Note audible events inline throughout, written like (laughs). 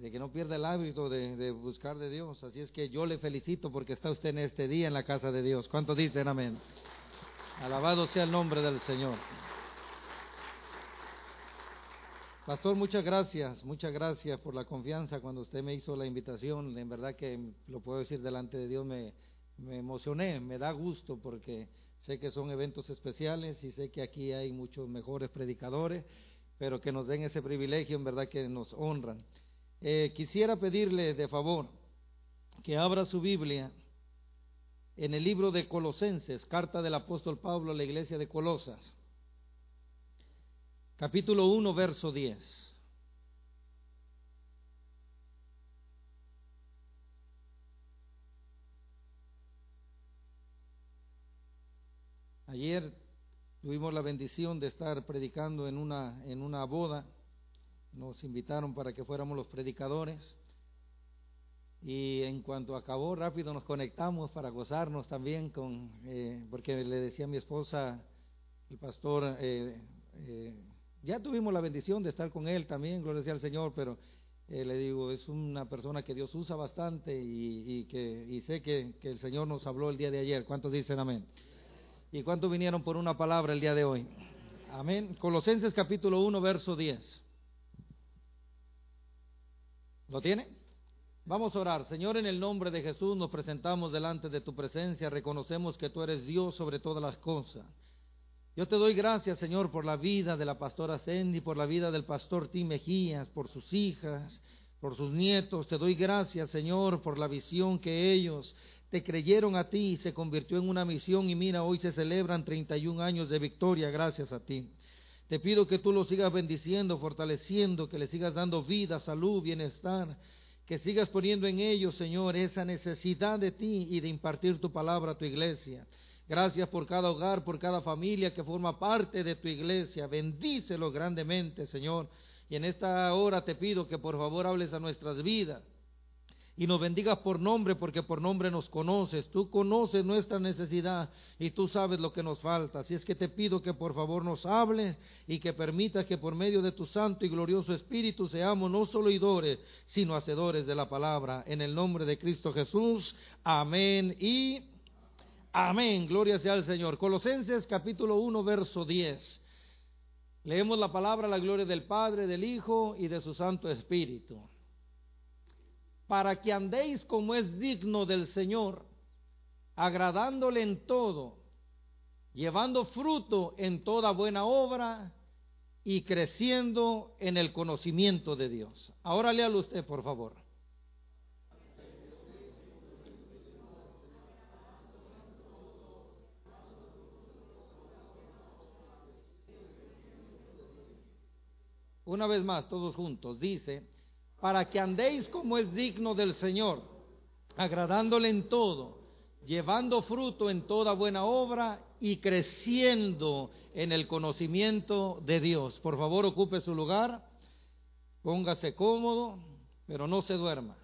de que no pierda el hábito de, de, buscar de Dios. Así es que yo le felicito porque está usted en este día en la casa de Dios. ¿Cuántos dicen amén? Alabado sea el nombre del Señor. Pastor, muchas gracias, muchas gracias por la confianza cuando usted me hizo la invitación. En verdad que lo puedo decir delante de Dios, me, me emocioné, me da gusto porque sé que son eventos especiales y sé que aquí hay muchos mejores predicadores, pero que nos den ese privilegio, en verdad que nos honran. Eh, quisiera pedirle de favor que abra su Biblia en el libro de Colosenses, carta del apóstol Pablo a la iglesia de Colosas capítulo 1, verso 10. Ayer tuvimos la bendición de estar predicando en una, en una boda. Nos invitaron para que fuéramos los predicadores. Y en cuanto acabó, rápido nos conectamos para gozarnos también con, eh, porque le decía a mi esposa, el pastor eh, eh, ya tuvimos la bendición de estar con él también, gloria sea al Señor, pero eh, le digo, es una persona que Dios usa bastante y, que, y sé que, que, el Señor nos habló el día de ayer. ¿Cuántos dicen amén? ¿Y cuántos vinieron por una palabra el día de hoy? Amén. Colosenses capítulo 1, verso 10. ¿Lo tiene? Vamos a orar. Señor, en el nombre de Jesús nos presentamos delante de tu presencia. Reconocemos que tú eres Dios sobre todas las cosas. Yo te doy gracias, Señor, por la vida de la pastora Cindy, por la vida del pastor Tim Mejías, por sus hijas, por sus nietos. Te doy gracias, Señor, por la visión que ellos te creyeron a ti y se convirtió en una misión y mira, hoy se celebran 31 años de victoria gracias a ti. Te pido que tú los sigas bendiciendo, fortaleciendo, que les sigas dando vida, salud, bienestar, que sigas poniendo en ellos, Señor, esa necesidad de ti y de impartir tu palabra a tu iglesia. Gracias por cada hogar, por cada familia que forma parte de tu iglesia. Bendícelo grandemente, Señor. Y en esta hora te pido que por favor hables a nuestras vidas y nos bendigas por nombre, porque por nombre nos conoces. Tú conoces nuestra necesidad y tú sabes lo que nos falta. Así es que te pido que por favor nos hables y que permitas que por medio de tu santo y glorioso Espíritu seamos no solo oidores, sino hacedores de la palabra. En el nombre de Cristo Jesús. Amén y Amén, gloria sea al Señor. Colosenses capítulo 1, verso 10. Leemos la palabra, la gloria del Padre, del Hijo y de su Santo Espíritu. Para que andéis como es digno del Señor, agradándole en todo, llevando fruto en toda buena obra y creciendo en el conocimiento de Dios. Ahora léalo usted, por favor. Una vez más, todos juntos, dice, para que andéis como es digno del Señor, agradándole en todo, llevando fruto en toda buena obra y creciendo en el conocimiento de Dios. Por favor, ocupe su lugar, póngase cómodo, pero no se duerma.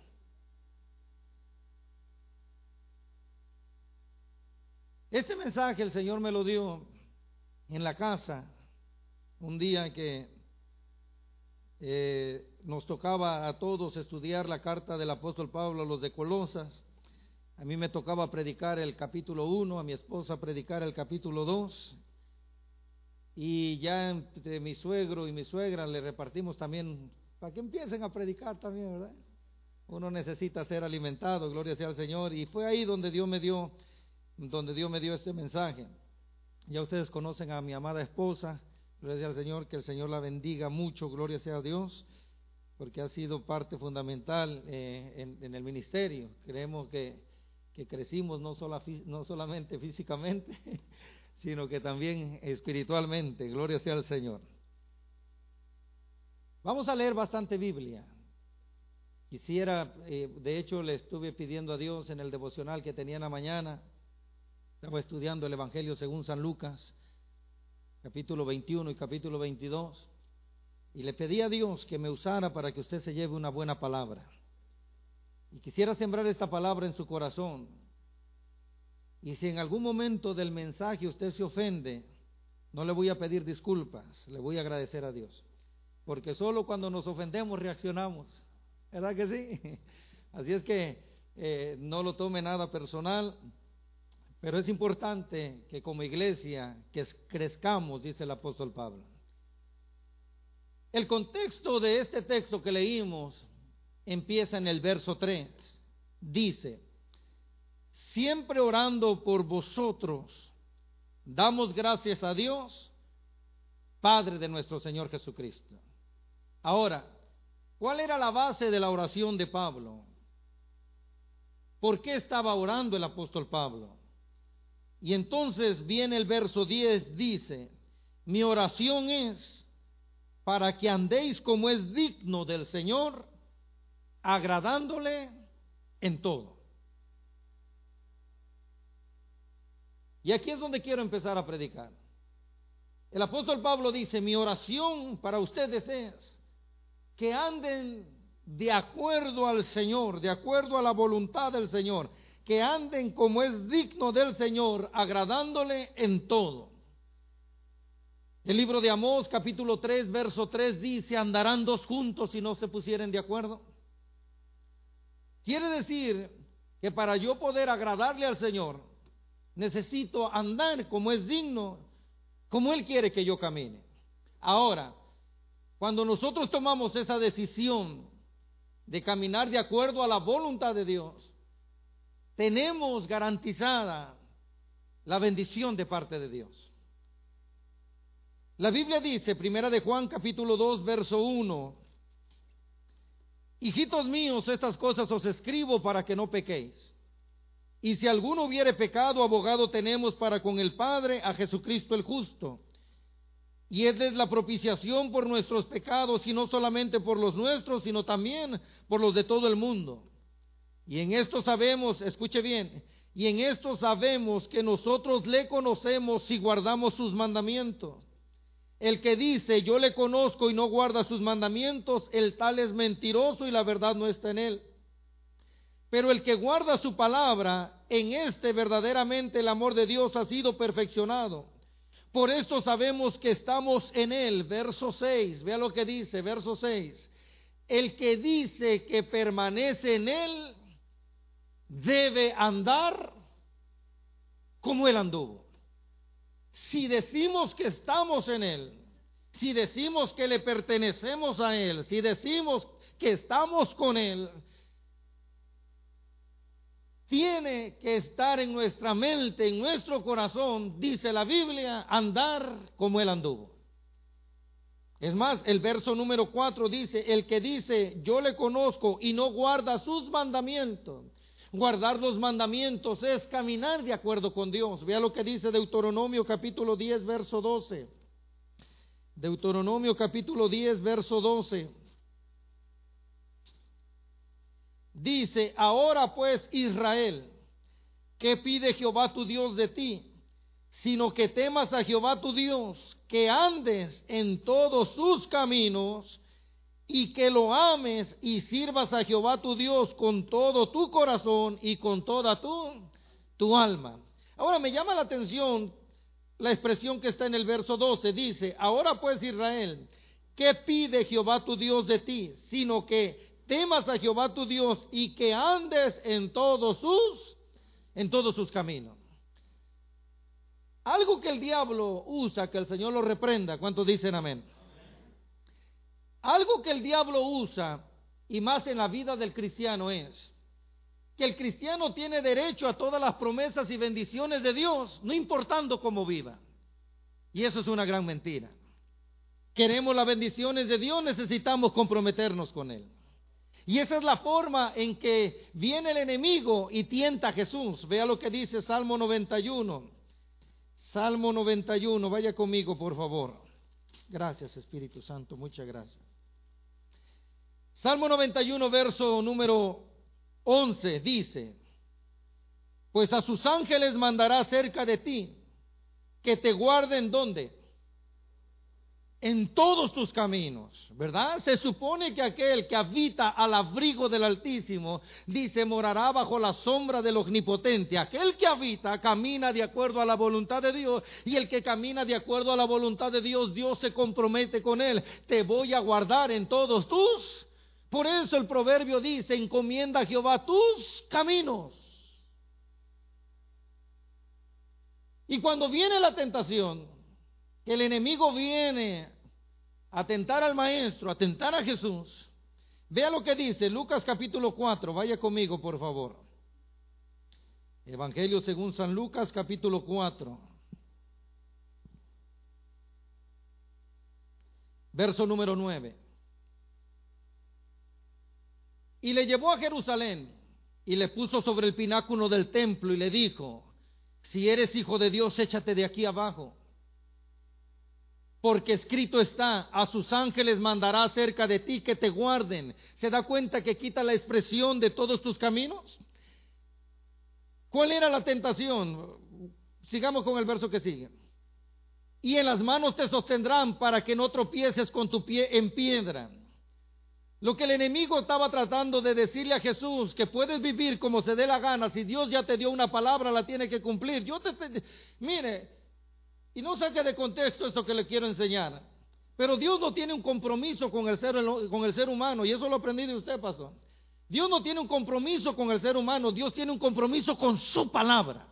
Este mensaje el Señor me lo dio en la casa un día que eh, nos tocaba a todos estudiar la carta del apóstol Pablo a los de Colosas. A mí me tocaba predicar el capítulo 1, a mi esposa predicar el capítulo 2. Y ya entre mi suegro y mi suegra le repartimos también, para que empiecen a predicar también, ¿verdad? Uno necesita ser alimentado, gloria sea al Señor. Y fue ahí donde Dios me dio, donde Dios me dio este mensaje. Ya ustedes conocen a mi amada esposa, Gloria al Señor, que el Señor la bendiga mucho, gloria sea a Dios, porque ha sido parte fundamental eh, en, el ministerio. Creemos que, crecimos no, no solamente (laughs) físicamente, sino que también espiritualmente. Gloria sea al Señor. Vamos a leer bastante Biblia. Quisiera, eh, de hecho, le estuve pidiendo a Dios en el devocional que tenía en la mañana. Estaba estudiando el Evangelio según San Lucas capítulo 21 y capítulo 22, y le pedí a Dios que me usara para que usted se lleve una buena palabra. Y quisiera sembrar esta palabra en su corazón. Y si en algún momento del mensaje usted se ofende, no le voy a pedir disculpas, le voy a agradecer a Dios. Porque solo cuando nos ofendemos reaccionamos. ¿Verdad que sí? (laughs) Así es que eh, no lo tome nada personal, pero es importante que como iglesia que crezcamos, dice el apóstol Pablo. El contexto de este texto que leímos empieza en el verso 3. Dice, siempre orando por vosotros, damos gracias a Dios, Padre de nuestro Señor Jesucristo. Ahora, ¿cuál era la base de la oración de Pablo? ¿Por qué estaba orando el apóstol Pablo? Y entonces viene el verso 10, dice, mi oración es para que andéis como es digno del Señor, agradándole en todo. Y aquí es donde quiero empezar a predicar. El apóstol Pablo dice, mi oración para ustedes es que anden de acuerdo al Señor, de acuerdo a la voluntad del Señor, que anden como es digno del Señor, agradándole en todo. El libro de Amós, capítulo 3, verso 3 dice, andarán dos juntos si no se pusieren de acuerdo. Quiere decir que para yo poder agradarle al Señor, necesito andar como es digno, como Él quiere que yo camine. Ahora, cuando nosotros tomamos esa decisión de caminar de acuerdo a la voluntad de Dios, tenemos garantizada la bendición de parte de Dios. La Biblia dice, primera de Juan capítulo 2, verso 1, Hijitos míos, estas cosas os escribo para que no pequéis. Y si alguno hubiere pecado, abogado tenemos para con el Padre a Jesucristo el justo. Y Él es la propiciación por nuestros pecados, y no solamente por los nuestros, sino también por los de todo el mundo. Y en esto sabemos, escuche bien, y en esto sabemos que nosotros le conocemos si guardamos sus mandamientos. El que dice, yo le conozco y no guarda sus mandamientos, el tal es mentiroso y la verdad no está en él. Pero el que guarda su palabra, en este verdaderamente el amor de Dios ha sido perfeccionado. Por esto sabemos que estamos en él. Verso 6, vea lo que dice, verso 6. El que dice que permanece en él, debe andar como él anduvo. Si decimos que estamos en Él, si decimos que le pertenecemos a Él, si decimos que estamos con Él, tiene que estar en nuestra mente, en nuestro corazón, dice la Biblia, andar como Él anduvo. Es más, el verso número 4 dice, el que dice, yo le conozco y no guarda sus mandamientos, Guardar los mandamientos es caminar de acuerdo con Dios. Vea lo que dice Deuteronomio capítulo 10, verso 12. Deuteronomio capítulo 10, verso 12. Dice, ahora pues Israel, ¿qué pide Jehová tu Dios de ti? Sino que temas a Jehová tu Dios, que andes en todos sus caminos y que lo ames y sirvas a Jehová tu Dios con todo tu corazón y con toda tu, tu alma. Ahora me llama la atención la expresión que está en el verso 12. Dice, ahora pues Israel, ¿qué pide Jehová tu Dios de ti? Sino que temas a Jehová tu Dios y que andes en todos sus, en todos sus caminos. Algo que el diablo usa, que el Señor lo reprenda. ¿Cuántos dicen amén? Algo que el diablo usa, y más en la vida del cristiano, es que el cristiano tiene derecho a todas las promesas y bendiciones de Dios, no importando cómo viva. Y eso es una gran mentira. Queremos las bendiciones de Dios, necesitamos comprometernos con Él. Y esa es la forma en que viene el enemigo y tienta a Jesús. Vea lo que dice Salmo 91. Salmo 91, vaya conmigo por favor. Gracias Espíritu Santo, muchas gracias. Salmo 91, verso número 11 dice, pues a sus ángeles mandará cerca de ti, que te guarden donde? En todos tus caminos, ¿verdad? Se supone que aquel que habita al abrigo del Altísimo, dice, morará bajo la sombra del Omnipotente. Aquel que habita camina de acuerdo a la voluntad de Dios y el que camina de acuerdo a la voluntad de Dios, Dios se compromete con él. Te voy a guardar en todos tus Por eso el proverbio dice, encomienda a Jehová tus caminos. Y cuando viene la tentación, que el enemigo viene a tentar al maestro, a tentar a Jesús, vea lo que dice Lucas capítulo 4, vaya conmigo por favor. Evangelio según San Lucas capítulo 4. Verso número 9. Y le llevó a Jerusalén y le puso sobre el pináculo del templo y le dijo, si eres hijo de Dios, échate de aquí abajo. Porque escrito está, a sus ángeles mandará cerca de ti que te guarden. ¿Se da cuenta que quita la expresión de todos tus caminos? ¿Cuál era la tentación? Sigamos con el verso que sigue. Y en las manos te sostendrán para que no tropieces con tu pie en piedra. Lo que el enemigo estaba tratando de decirle a Jesús, que puedes vivir como se dé la gana, si Dios ya te dio una palabra, la tiene que cumplir. Yo te, mire, y no saque de contexto esto que le quiero enseñar, pero Dios no tiene un compromiso con el ser, con el ser humano, y eso lo aprendí de usted, pastor. Dios no tiene un compromiso con el ser humano, Dios tiene un compromiso con su palabra.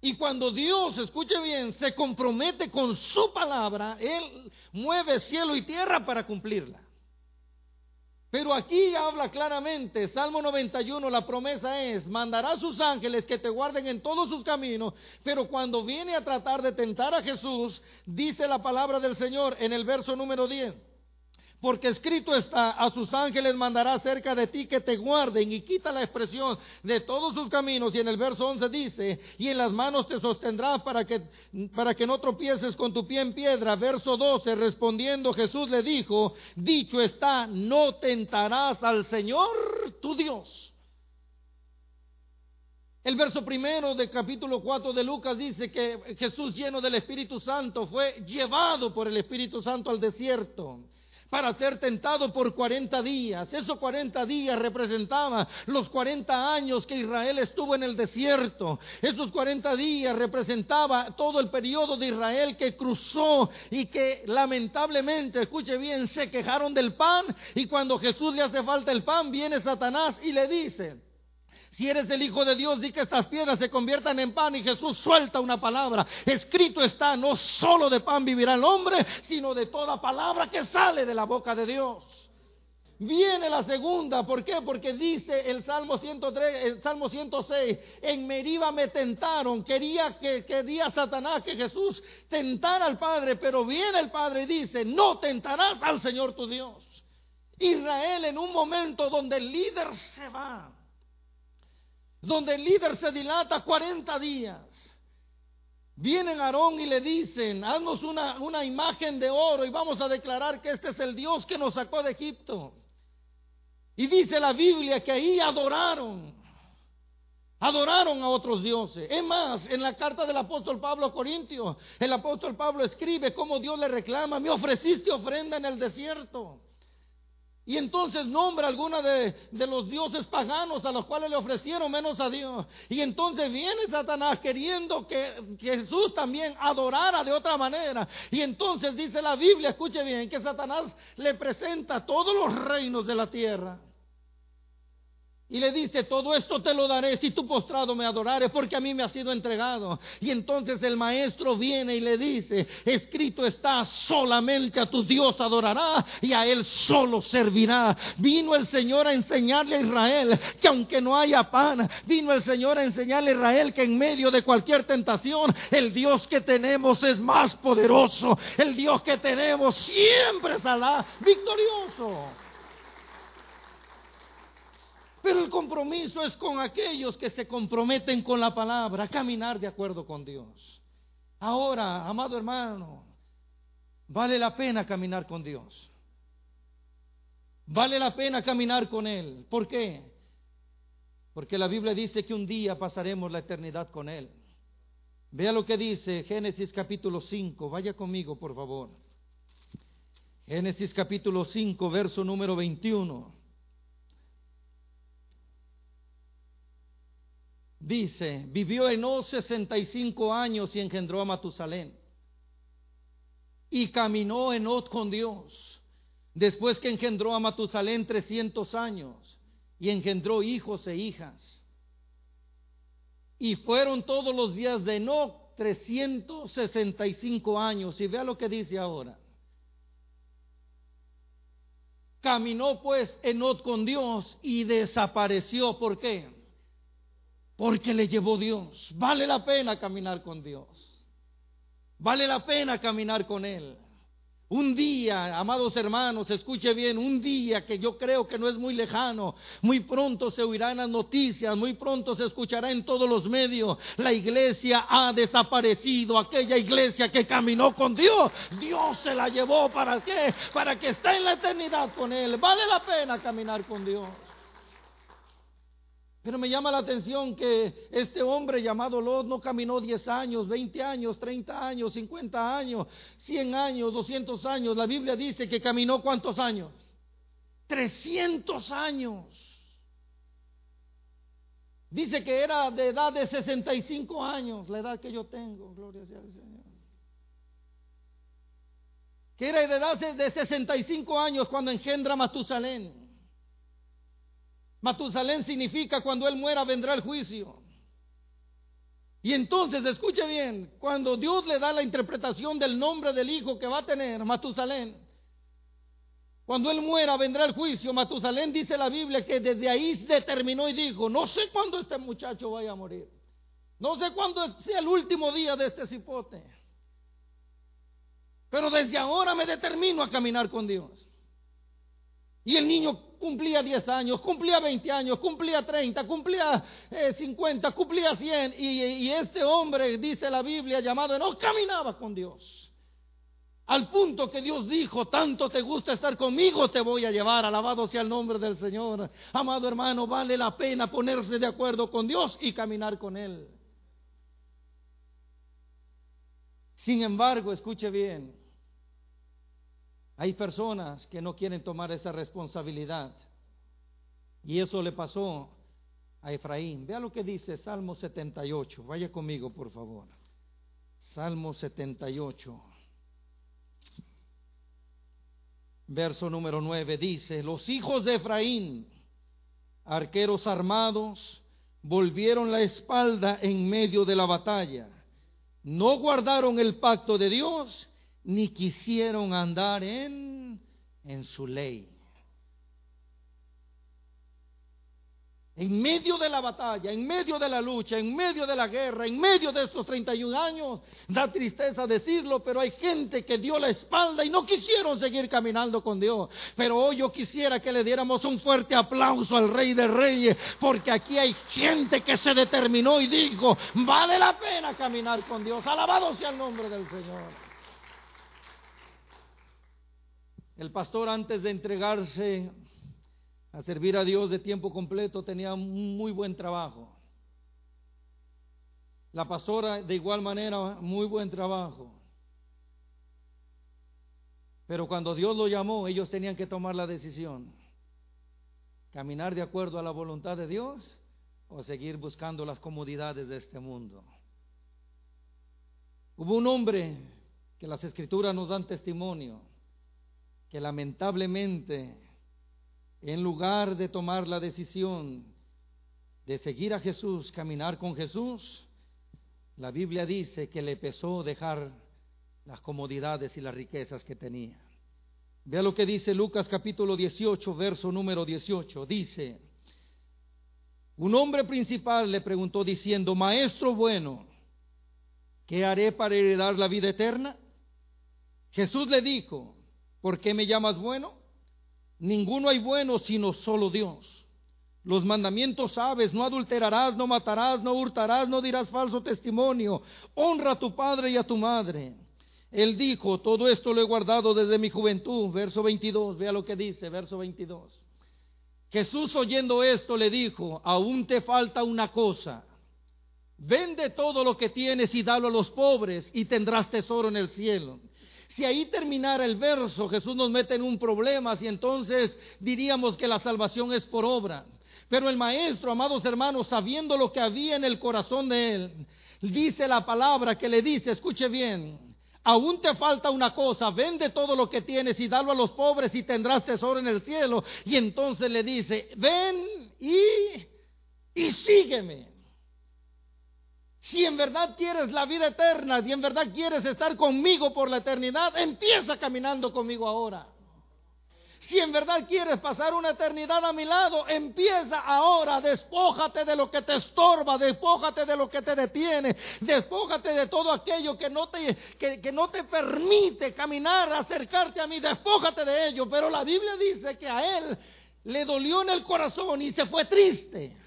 Y cuando Dios, escuche bien, se compromete con su palabra, Él mueve cielo y tierra para cumplirla. Pero aquí habla claramente, Salmo 91, la promesa es, mandará a sus ángeles que te guarden en todos sus caminos, pero cuando viene a tratar de tentar a Jesús, dice la palabra del Señor en el verso número 10 porque escrito está, a sus ángeles mandará cerca de ti que te guarden y quita la expresión de todos sus caminos y en el verso 11 dice, y en las manos te sostendrá para que, para que no tropieces con tu pie en piedra. Verso 12, respondiendo Jesús le dijo, dicho está, no tentarás al Señor tu Dios. El verso primero del capítulo 4 de Lucas dice que Jesús lleno del Espíritu Santo fue llevado por el Espíritu Santo al desierto para ser tentado por 40 días. Esos 40 días representaban los 40 años que Israel estuvo en el desierto. Esos 40 días representaba todo el periodo de Israel que cruzó y que lamentablemente, escuche bien, se quejaron del pan y cuando Jesús le hace falta el pan, viene Satanás y le dice, si eres el Hijo de Dios, di que estas piedras se conviertan en pan. Y Jesús suelta una palabra. Escrito está, no solo de pan vivirá el hombre, sino de toda palabra que sale de la boca de Dios. Viene la segunda, ¿por qué? Porque dice el Salmo 103, el Salmo 106, en Meriba me tentaron, quería que quería Satanás que Jesús tentara al Padre, pero viene el Padre y dice, no tentarás al Señor tu Dios. Israel en un momento donde el líder se va, donde el líder se dilata 40 días. Vienen Aarón y le dicen, haznos una, una imagen de oro y vamos a declarar que este es el Dios que nos sacó de Egipto. Y dice la Biblia que ahí adoraron, adoraron a otros dioses. Es más, en la carta del apóstol Pablo a Corintios, el apóstol Pablo escribe cómo Dios le reclama, me ofreciste ofrenda en el desierto. Y entonces nombra alguna de, de, los dioses paganos a los cuales le ofrecieron menos a Dios. Y entonces viene Satanás queriendo que, que, Jesús también adorara de otra manera. Y entonces dice la Biblia, escuche bien, que Satanás le presenta todos los reinos de la tierra. Y le dice, todo esto te lo daré si tú postrado me adorares, porque a mí me ha sido entregado. Y entonces el maestro viene y le dice, escrito está, solamente a tu Dios adorará y a él solo servirá. Vino el Señor a enseñarle a Israel que aunque no haya pan, vino el Señor a enseñarle a Israel que en medio de cualquier tentación, el Dios que tenemos es más poderoso. El Dios que tenemos siempre saldrá victorioso. Pero el compromiso es con aquellos que se comprometen con la palabra, a caminar de acuerdo con Dios. Ahora, amado hermano, vale la pena caminar con Dios. Vale la pena caminar con Él. ¿Por qué? Porque la Biblia dice que un día pasaremos la eternidad con Él. Vea lo que dice Génesis capítulo 5. Vaya conmigo, por favor. Génesis capítulo 5, verso número 21. Dice, vivió Enos 65 años y engendró a Matusalén. Y caminó Enos con Dios Después que engendró a Matusalén 300 años y engendró hijos e hijas. Y fueron todos los días de Enoch 365 años. Y vea lo que dice ahora. Caminó pues Enoch con Dios y desapareció. ¿Por qué? Porque le llevó Dios. Vale la pena caminar con Dios. Vale la pena caminar con Él. Un día, amados hermanos, escuche bien, un día que yo creo que no es muy lejano, muy pronto se oirán las noticias, muy pronto se escuchará en todos los medios, la iglesia ha desaparecido, aquella iglesia que caminó con Dios, Dios se la llevó para qué? Para que esté en la eternidad con Él. Vale la pena caminar con Dios. Pero me llama la atención que este hombre llamado Lot no caminó 10 años, 20 años, 30 años, 50 años, 100 años, 200 años. La Biblia dice que caminó cuántos años? 300 años. Dice que era de edad de 65 años, la edad que yo tengo, gloria sea al Señor. Que era de edad de 65 años cuando engendra Matusalén. Matusalén significa cuando él muera vendrá el juicio. Y entonces, escuche bien, cuando Dios le da la interpretación del nombre del hijo que va a tener, Matusalén, cuando él muera vendrá el juicio. Matusalén dice la Biblia que desde ahí determinó y dijo, no sé cuándo este muchacho vaya a morir. No sé cuándo sea el último día de este cipote. Pero desde ahora me determino a caminar con Dios. Y el niño cumplía 10 años, cumplía 20 años, cumplía 30, cumplía 50, eh, cumplía 100. Y, este hombre, dice la Biblia, llamado, no caminaba con Dios. Al punto que Dios dijo, tanto te gusta estar conmigo, te voy a llevar. Alabado sea el nombre del Señor. Amado hermano, vale la pena ponerse de acuerdo con Dios y caminar con Él. Sin embargo, escuche bien, hay personas que no quieren tomar esa responsabilidad. Y eso le pasó a Efraín. Vea lo que dice Salmo 78. Vaya conmigo, por favor. Salmo 78. Verso número 9 dice, los hijos de Efraín, arqueros armados, volvieron la espalda en medio de la batalla. No guardaron el pacto de Dios ni quisieron andar en, en su ley. En medio de la batalla, en medio de la lucha, en medio de la guerra, en medio de estos 31 años, da tristeza decirlo, pero hay gente que dio la espalda y no quisieron seguir caminando con Dios. Pero hoy yo quisiera que le diéramos un fuerte aplauso al Rey de Reyes, porque aquí hay gente que se determinó y dijo, vale la pena caminar con Dios. Alabado sea el nombre del Señor. El pastor antes de entregarse a servir a Dios de tiempo completo tenía un muy buen trabajo. La pastora de igual manera, muy buen trabajo. Pero cuando Dios lo llamó, ellos tenían que tomar la decisión. Caminar de acuerdo a la voluntad de Dios o seguir buscando las comodidades de este mundo. Hubo un hombre que las escrituras nos dan testimonio que lamentablemente, en lugar de tomar la decisión de seguir a Jesús, caminar con Jesús, la Biblia dice que le pesó dejar las comodidades y las riquezas que tenía. Vea lo que dice Lucas capítulo 18, verso número 18. Dice, un hombre principal le preguntó diciendo, Maestro bueno, ¿qué haré para heredar la vida eterna? Jesús le dijo, ¿Por qué me llamas bueno? Ninguno hay bueno sino solo Dios. Los mandamientos sabes, no adulterarás, no matarás, no hurtarás, no dirás falso testimonio, honra a tu padre y a tu madre. Él dijo, todo esto lo he guardado desde mi juventud, verso 22, vea lo que dice, verso 22. Jesús oyendo esto le dijo, aún te falta una cosa, vende todo lo que tienes y dalo a los pobres y tendrás tesoro en el cielo si ahí terminara el verso, Jesús nos mete en un problema, si entonces diríamos que la salvación es por obra. Pero el maestro, amados hermanos, sabiendo lo que había en el corazón de él, dice la palabra que le dice, escuche bien, aún te falta una cosa, vende todo lo que tienes y dalo a los pobres y tendrás tesoro en el cielo. Y entonces le dice, ven y, y sígueme. Si en verdad quieres la vida eterna, y en verdad quieres estar conmigo por la eternidad, empieza caminando conmigo ahora. Si en verdad quieres pasar una eternidad a mi lado, empieza ahora, despójate de lo que te estorba, despójate de lo que te detiene, despójate de todo aquello que no te, que, no te permite caminar, acercarte a mí, despójate de ello. Pero la Biblia dice que a él le dolió en el corazón y se fue triste.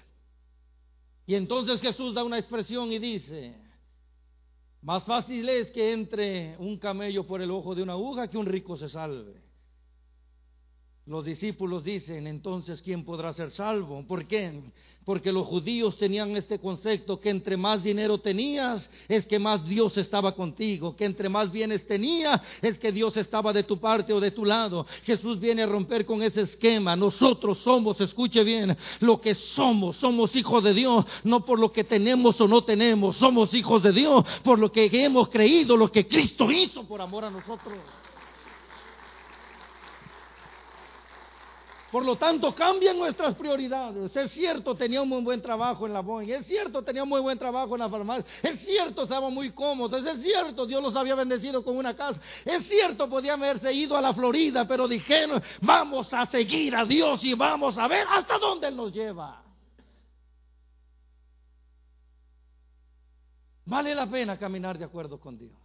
Y entonces Jesús da una expresión y dice, más fácil es que entre un camello por el ojo de una aguja que un rico se salve. Los discípulos dicen, entonces, ¿quién podrá ser salvo? ¿Por qué? Porque los judíos tenían este concepto que entre más dinero tenías es que más Dios estaba contigo, que entre más bienes tenía es que Dios estaba de tu parte o de tu lado. Jesús viene a romper con ese esquema. Nosotros somos, escuche bien, lo que somos. Somos hijos de Dios, no por lo que tenemos o no tenemos. Somos hijos de Dios por lo que hemos creído, lo que Cristo hizo por amor a nosotros. Por lo tanto, cambian nuestras prioridades. Es cierto, tenía un muy buen trabajo en la Boeing. Es cierto, tenía un muy buen trabajo en la farmacia. Es cierto, estaba muy cómodo. Es cierto, Dios los había bendecido con una casa. Es cierto, podía haberse ido a la Florida, pero dijeron, vamos a seguir a Dios y vamos a ver hasta dónde Él nos lleva. Vale la pena caminar de acuerdo con Dios.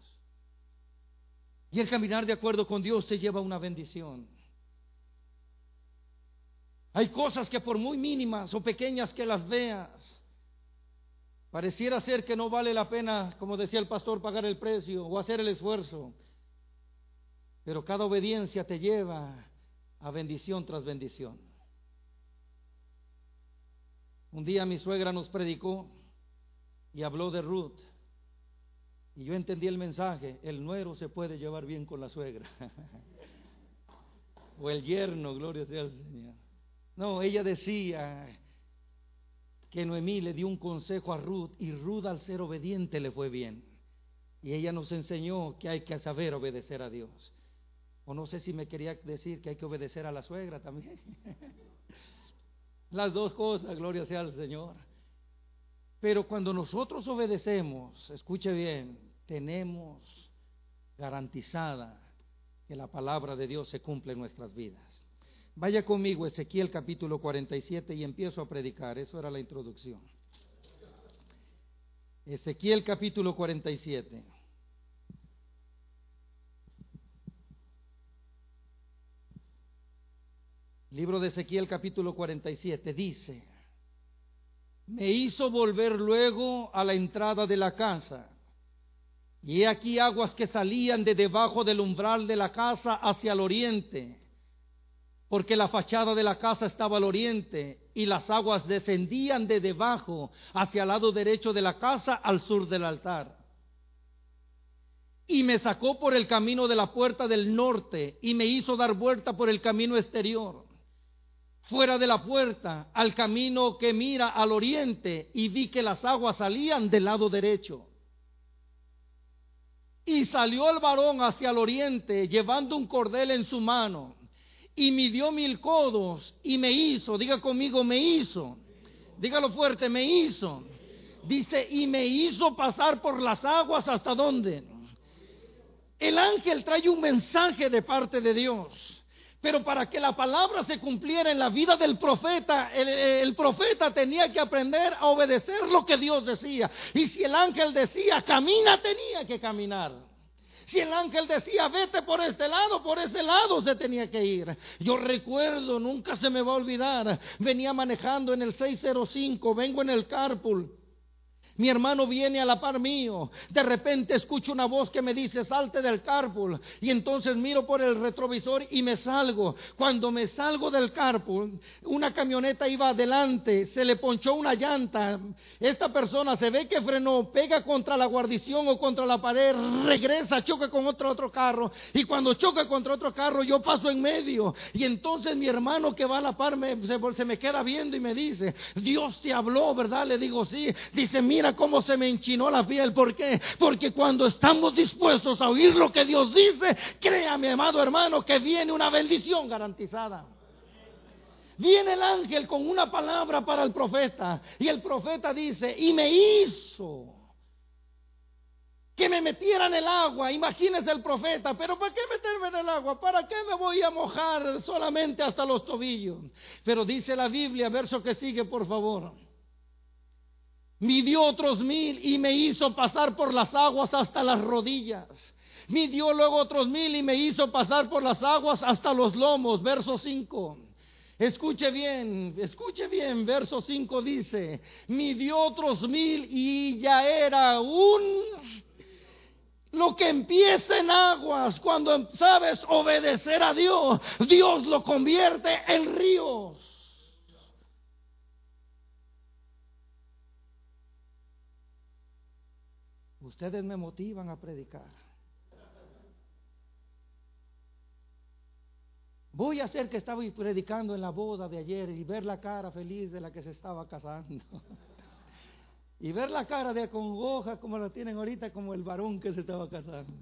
Y el caminar de acuerdo con Dios te lleva a una bendición. Hay cosas que por muy mínimas o pequeñas que las veas, pareciera ser que no vale la pena, como decía el pastor, pagar el precio o hacer el esfuerzo. Pero cada obediencia te lleva a bendición tras bendición. Un día mi suegra nos predicó y habló de Ruth. Y yo entendí el mensaje, el nuero se puede llevar bien con la suegra. (laughs) o el yerno, gloria sea al Señor. No, ella decía que Noemí le dio un consejo a Ruth y Ruth al ser obediente le fue bien. Y ella nos enseñó que hay que saber obedecer a Dios. O no sé si me quería decir que hay que obedecer a la suegra también. (laughs) Las dos cosas, gloria sea al Señor. Pero cuando nosotros obedecemos, escuche bien, tenemos garantizada que la palabra de Dios se cumple en nuestras vidas. Vaya conmigo Ezequiel capítulo 47 y empiezo a predicar. Eso era la introducción. Ezequiel capítulo 47. Libro de Ezequiel capítulo 47 dice, me hizo volver luego a la entrada de la casa, y he aquí aguas que salían de debajo del umbral de la casa hacia el oriente porque la fachada de la casa estaba al oriente y las aguas descendían de debajo hacia el lado derecho de la casa al sur del altar. Y me sacó por el camino de la puerta del norte y me hizo dar vuelta por el camino exterior, fuera de la puerta, al camino que mira al oriente, y vi que las aguas salían del lado derecho. Y salió el varón hacia el oriente, llevando un cordel en su mano y midió mil codos y me hizo, diga conmigo, me hizo, dígalo fuerte, me hizo. Dice, y me hizo pasar por las aguas hasta dónde. El ángel trae un mensaje de parte de Dios. Pero para que la palabra se cumpliera en la vida del profeta, el, el, profeta tenía que aprender a obedecer lo que Dios decía. Y si el ángel decía, camina, tenía que caminar. Si el ángel decía, vete por este lado, por ese lado se tenía que ir. Yo recuerdo, nunca se me va a olvidar, venía manejando en el 605, vengo en el carpool. Mi hermano viene a la par mío. De repente escucho una voz que me dice, salte del carpool. Y entonces miro por el retrovisor y me salgo. Cuando me salgo del carpool, una camioneta iba adelante, se le ponchó una llanta. Esta persona se ve que frenó, pega contra la guarnición o contra la pared, regresa, choca con otro otro carro. Y cuando choca contra otro carro, yo paso en medio. Y entonces mi hermano que va a la par se, se me queda viendo y me dice, Dios te habló, ¿verdad? Le digo, sí. Dice, mira mira cómo se me enchinó la piel. ¿Por qué? Porque cuando estamos dispuestos a oír lo que Dios dice, créame, amado hermano, que viene una bendición garantizada. Viene el ángel con una palabra para el profeta y el profeta dice, y me hizo que me metiera en el agua. Imagínese el profeta, pero ¿para qué meterme en el agua? ¿Para qué me voy a mojar solamente hasta los tobillos? Pero dice la Biblia, verso que sigue, por favor. Midió otros mil y me hizo pasar por las aguas hasta las rodillas. Midió luego otros mil y me hizo pasar por las aguas hasta los lomos. Verso 5. Escuche bien, escuche bien, verso 5 dice, midió otros mil y ya era un... Lo que empieza en aguas, cuando sabes obedecer a Dios, Dios lo convierte en ríos. Ustedes me motivan a predicar. Voy a hacer que estaba predicando en la boda de ayer y ver la cara feliz de la que se estaba casando. (laughs) y ver la cara de acongoja como la tienen ahorita como el varón que se estaba casando.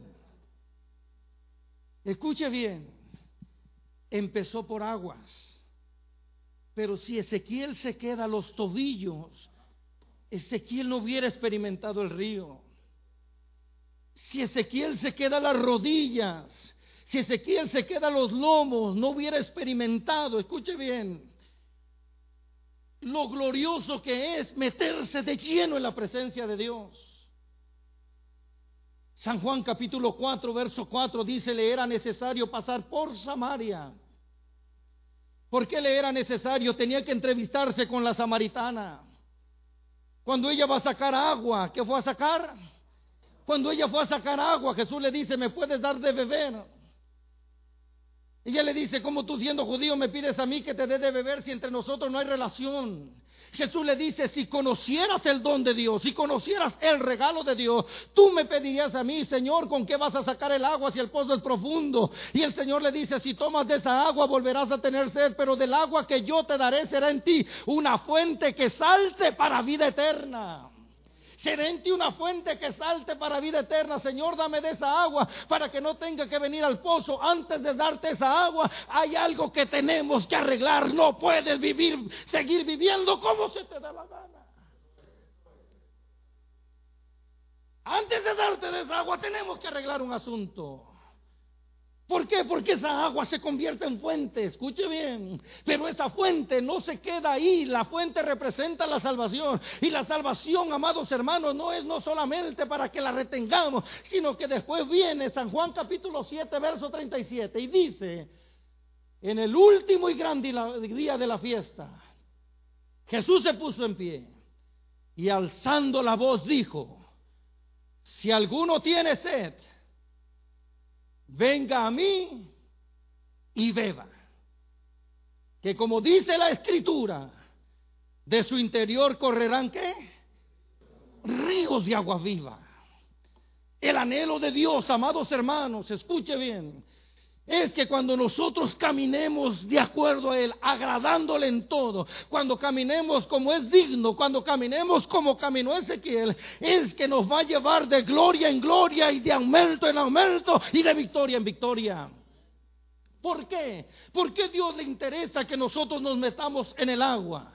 Escuche bien, empezó por aguas, pero si Ezequiel se queda a los tobillos, Ezequiel no hubiera experimentado el río. Si Ezequiel se queda las rodillas, si Ezequiel se queda los lomos, no hubiera experimentado, escuche bien, lo glorioso que es meterse de lleno en la presencia de Dios. San Juan capítulo 4, verso 4 dice, le era necesario pasar por Samaria. ¿Por qué le era necesario? Tenía que entrevistarse con la samaritana. Cuando ella va a sacar agua, ¿qué fue a sacar? Cuando ella fue a sacar agua, Jesús le dice, ¿me puedes dar de beber? Ella le dice, ¿cómo tú siendo judío me pides a mí que te dé de beber si entre nosotros no hay relación? Jesús le dice, si conocieras el don de Dios, si conocieras el regalo de Dios, tú me pedirías a mí, Señor, ¿con qué vas a sacar el agua si el pozo es profundo? Y el Señor le dice, si tomas de esa agua volverás a tener sed, pero del agua que yo te daré será en ti una fuente que salte para vida eterna. Ti una fuente que salte para vida eterna. Señor, dame de esa agua para que no tenga que venir al pozo. Antes de darte esa agua, hay algo que tenemos que arreglar. No puedes vivir, seguir viviendo como se te da la gana. Antes de darte de esa agua, tenemos que arreglar un asunto. ¿Por qué? Porque esa agua se convierte en fuente, escuche bien. Pero esa fuente no se queda ahí, la fuente representa la salvación. Y la salvación, amados hermanos, no es no solamente para que la retengamos, sino que después viene San Juan capítulo 7, verso 37, y dice, en el último y gran día de la fiesta, Jesús se puso en pie y alzando la voz dijo, si alguno tiene sed, venga a mí y beba. Que como dice la escritura, de su interior correrán qué? Ríos de agua viva. El anhelo de Dios, amados hermanos, escuche bien, es que cuando nosotros caminemos de acuerdo a Él, agradándole en todo, cuando caminemos como es digno, cuando caminemos como caminó Ezequiel, es que nos va a llevar de gloria en gloria y de aumento en aumento y de victoria en victoria. ¿Por qué? ¿Por qué Dios le interesa que nosotros nos metamos en el agua?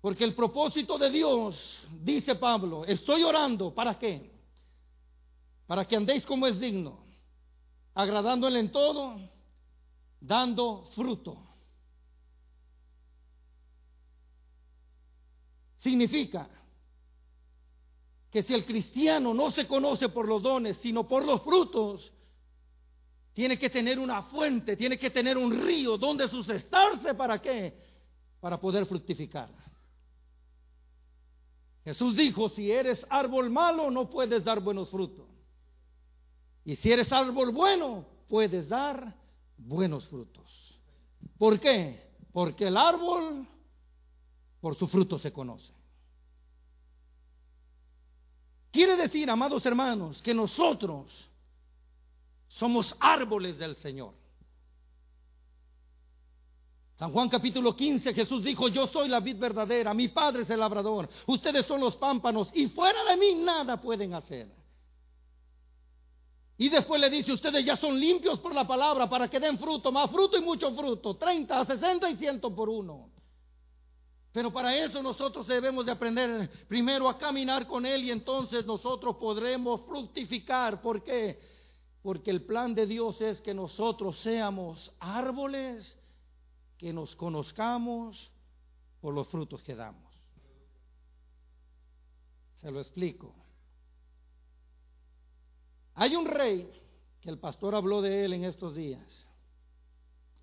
Porque el propósito de Dios, dice Pablo, estoy orando, ¿para qué? Para que andéis como es digno agradándole en todo, dando fruto. Significa que si el cristiano no se conoce por los dones, sino por los frutos, tiene que tener una fuente, tiene que tener un río donde sucestarse. ¿Para qué? Para poder fructificar. Jesús dijo, si eres árbol malo, no puedes dar buenos frutos. Y si eres árbol bueno, puedes dar buenos frutos. ¿Por qué? Porque el árbol por su fruto se conoce. Quiere decir, amados hermanos, que nosotros somos árboles del Señor. San Juan capítulo 15, Jesús dijo, yo soy la vid verdadera, mi padre es el labrador, ustedes son los pámpanos y fuera de mí nada pueden hacer. Y después le dice, ustedes ya son limpios por la palabra para que den fruto, más fruto y mucho fruto, 30, 60 y 100 por uno. Pero para eso nosotros debemos de aprender primero a caminar con Él y entonces nosotros podremos fructificar. ¿Por qué? Porque el plan de Dios es que nosotros seamos árboles que nos conozcamos por los frutos que damos. Se lo explico. Hay un rey, que el pastor habló de él en estos días,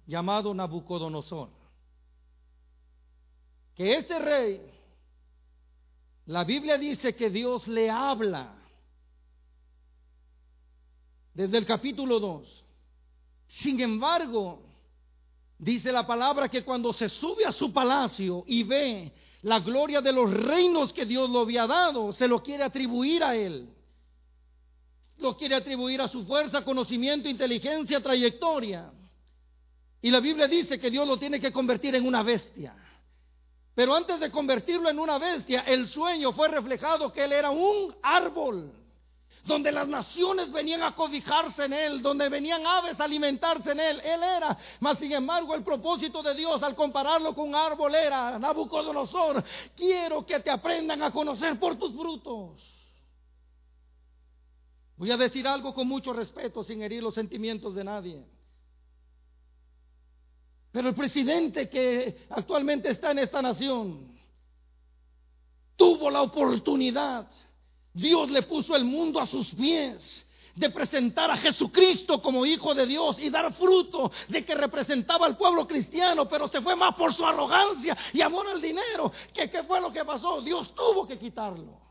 llamado Nabucodonosor. Que ese rey, la Biblia dice que Dios le habla desde el capítulo 2. Sin embargo, Dice la palabra que cuando se sube a su palacio y ve la gloria de los reinos que Dios lo había dado, se lo quiere atribuir a él. Lo quiere atribuir a su fuerza, conocimiento, inteligencia, trayectoria. Y la Biblia dice que Dios lo tiene que convertir en una bestia. Pero antes de convertirlo en una bestia, el sueño fue reflejado que él era un árbol donde las naciones venían a cobijarse en él, donde venían aves a alimentarse en él. Él era, mas sin embargo el propósito de Dios al compararlo con un árbol era, Nabucodonosor, quiero que te aprendan a conocer por tus frutos. Voy a decir algo con mucho respeto, sin herir los sentimientos de nadie. Pero el presidente que actualmente está en esta nación tuvo la oportunidad Dios le puso el mundo a sus pies de presentar a Jesucristo como Hijo de Dios y dar fruto de que representaba al pueblo cristiano, pero se fue más por su arrogancia y amor al dinero. qué fue lo que pasó? Dios tuvo que quitarlo.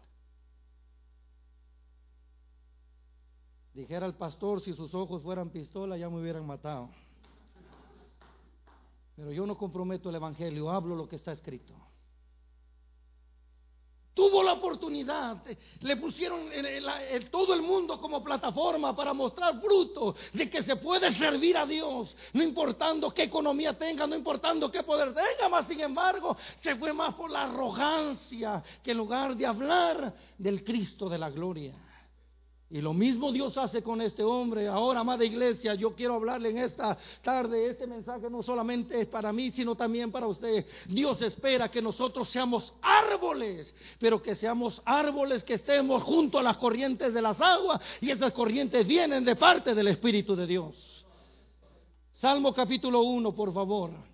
Dijera el pastor, si sus ojos fueran pistola ya me hubieran matado. Pero yo no comprometo el Evangelio, hablo lo que está escrito tuvo la oportunidad, le pusieron todo el mundo como plataforma para mostrar fruto de que se puede servir a Dios, no importando qué economía tenga, no importando qué poder tenga, más sin embargo se fue más por la arrogancia que en lugar de hablar del Cristo de la gloria. Y lo mismo Dios hace con este hombre. Ahora, amada iglesia, yo quiero hablarle en esta tarde. Este mensaje no solamente es para mí, sino también para usted. Dios espera que nosotros seamos árboles, pero que seamos árboles que estemos junto a las corrientes de las aguas. Y esas corrientes vienen de parte del Espíritu de Dios. Salmo capítulo 1, por favor.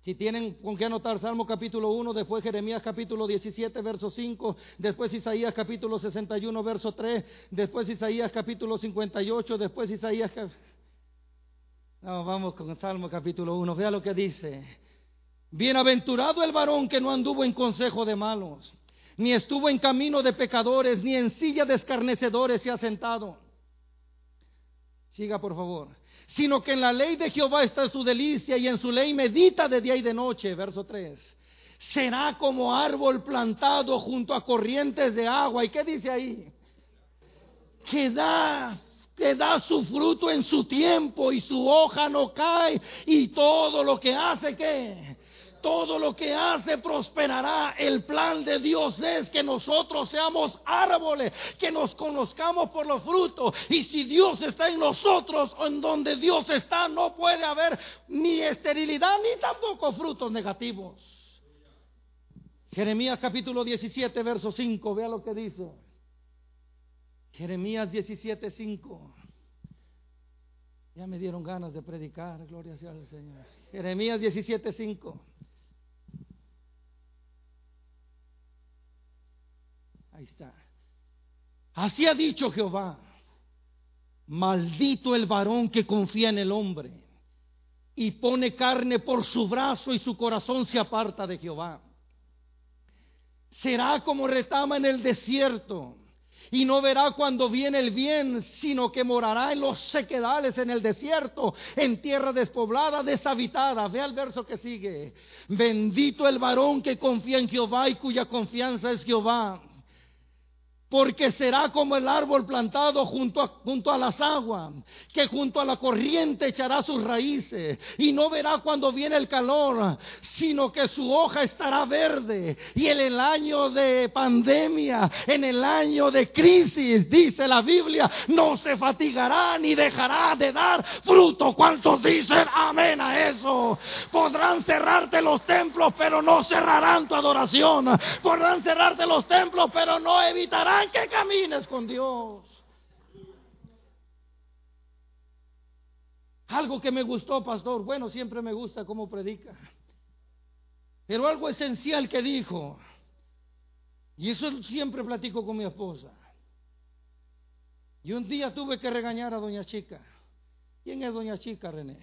Si tienen con qué anotar Salmo capítulo 1, después Jeremías capítulo 17, verso 5, después Isaías capítulo 61, verso 3, después Isaías capítulo 58, después Isaías... No, vamos con Salmo capítulo 1, vea lo que dice. Bienaventurado el varón que no anduvo en consejo de malos, ni estuvo en camino de pecadores, ni en silla de escarnecedores se ha sentado. Siga, por favor sino que en la ley de Jehová está su delicia y en su ley medita de día y de noche. Verso 3. Será como árbol plantado junto a corrientes de agua. ¿Y qué dice ahí? Que da, que da su fruto en su tiempo y su hoja no cae y todo lo que hace que todo lo que hace prosperará. El plan de Dios es que nosotros seamos árboles, que nos conozcamos por los frutos. Y si Dios está en nosotros, en donde Dios está, no puede haber ni esterilidad ni tampoco frutos negativos. Jeremías capítulo 17, verso 5, vea lo que dice. Jeremías 17, 5. Ya me dieron ganas de predicar, gloria sea al Señor. Jeremías 17, 5. Ahí está. Así ha dicho Jehová. Maldito el varón que confía en el hombre y pone carne por su brazo y su corazón se aparta de Jehová. Será como retama en el desierto y no verá cuando viene el bien, sino que morará en los sequedales, en el desierto, en tierra despoblada, deshabitada. Ve al verso que sigue. Bendito el varón que confía en Jehová y cuya confianza es Jehová porque será como el árbol plantado junto a, las aguas, que junto a la corriente echará sus raíces y no verá cuando viene el calor, sino que su hoja estará verde. Y en el año de pandemia, en el año de crisis, dice la Biblia, no se fatigará ni dejará de dar fruto. ¿Cuántos dicen amén a eso? Podrán cerrarte los templos, pero no cerrarán tu adoración. Podrán cerrarte los templos, pero no evitarán que camines con Dios. Algo que me gustó, pastor, bueno, siempre me gusta cómo predica. Pero algo esencial que dijo, y eso siempre platico con mi esposa. Y un día tuve que regañar a doña Chica. ¿Quién es doña Chica, René?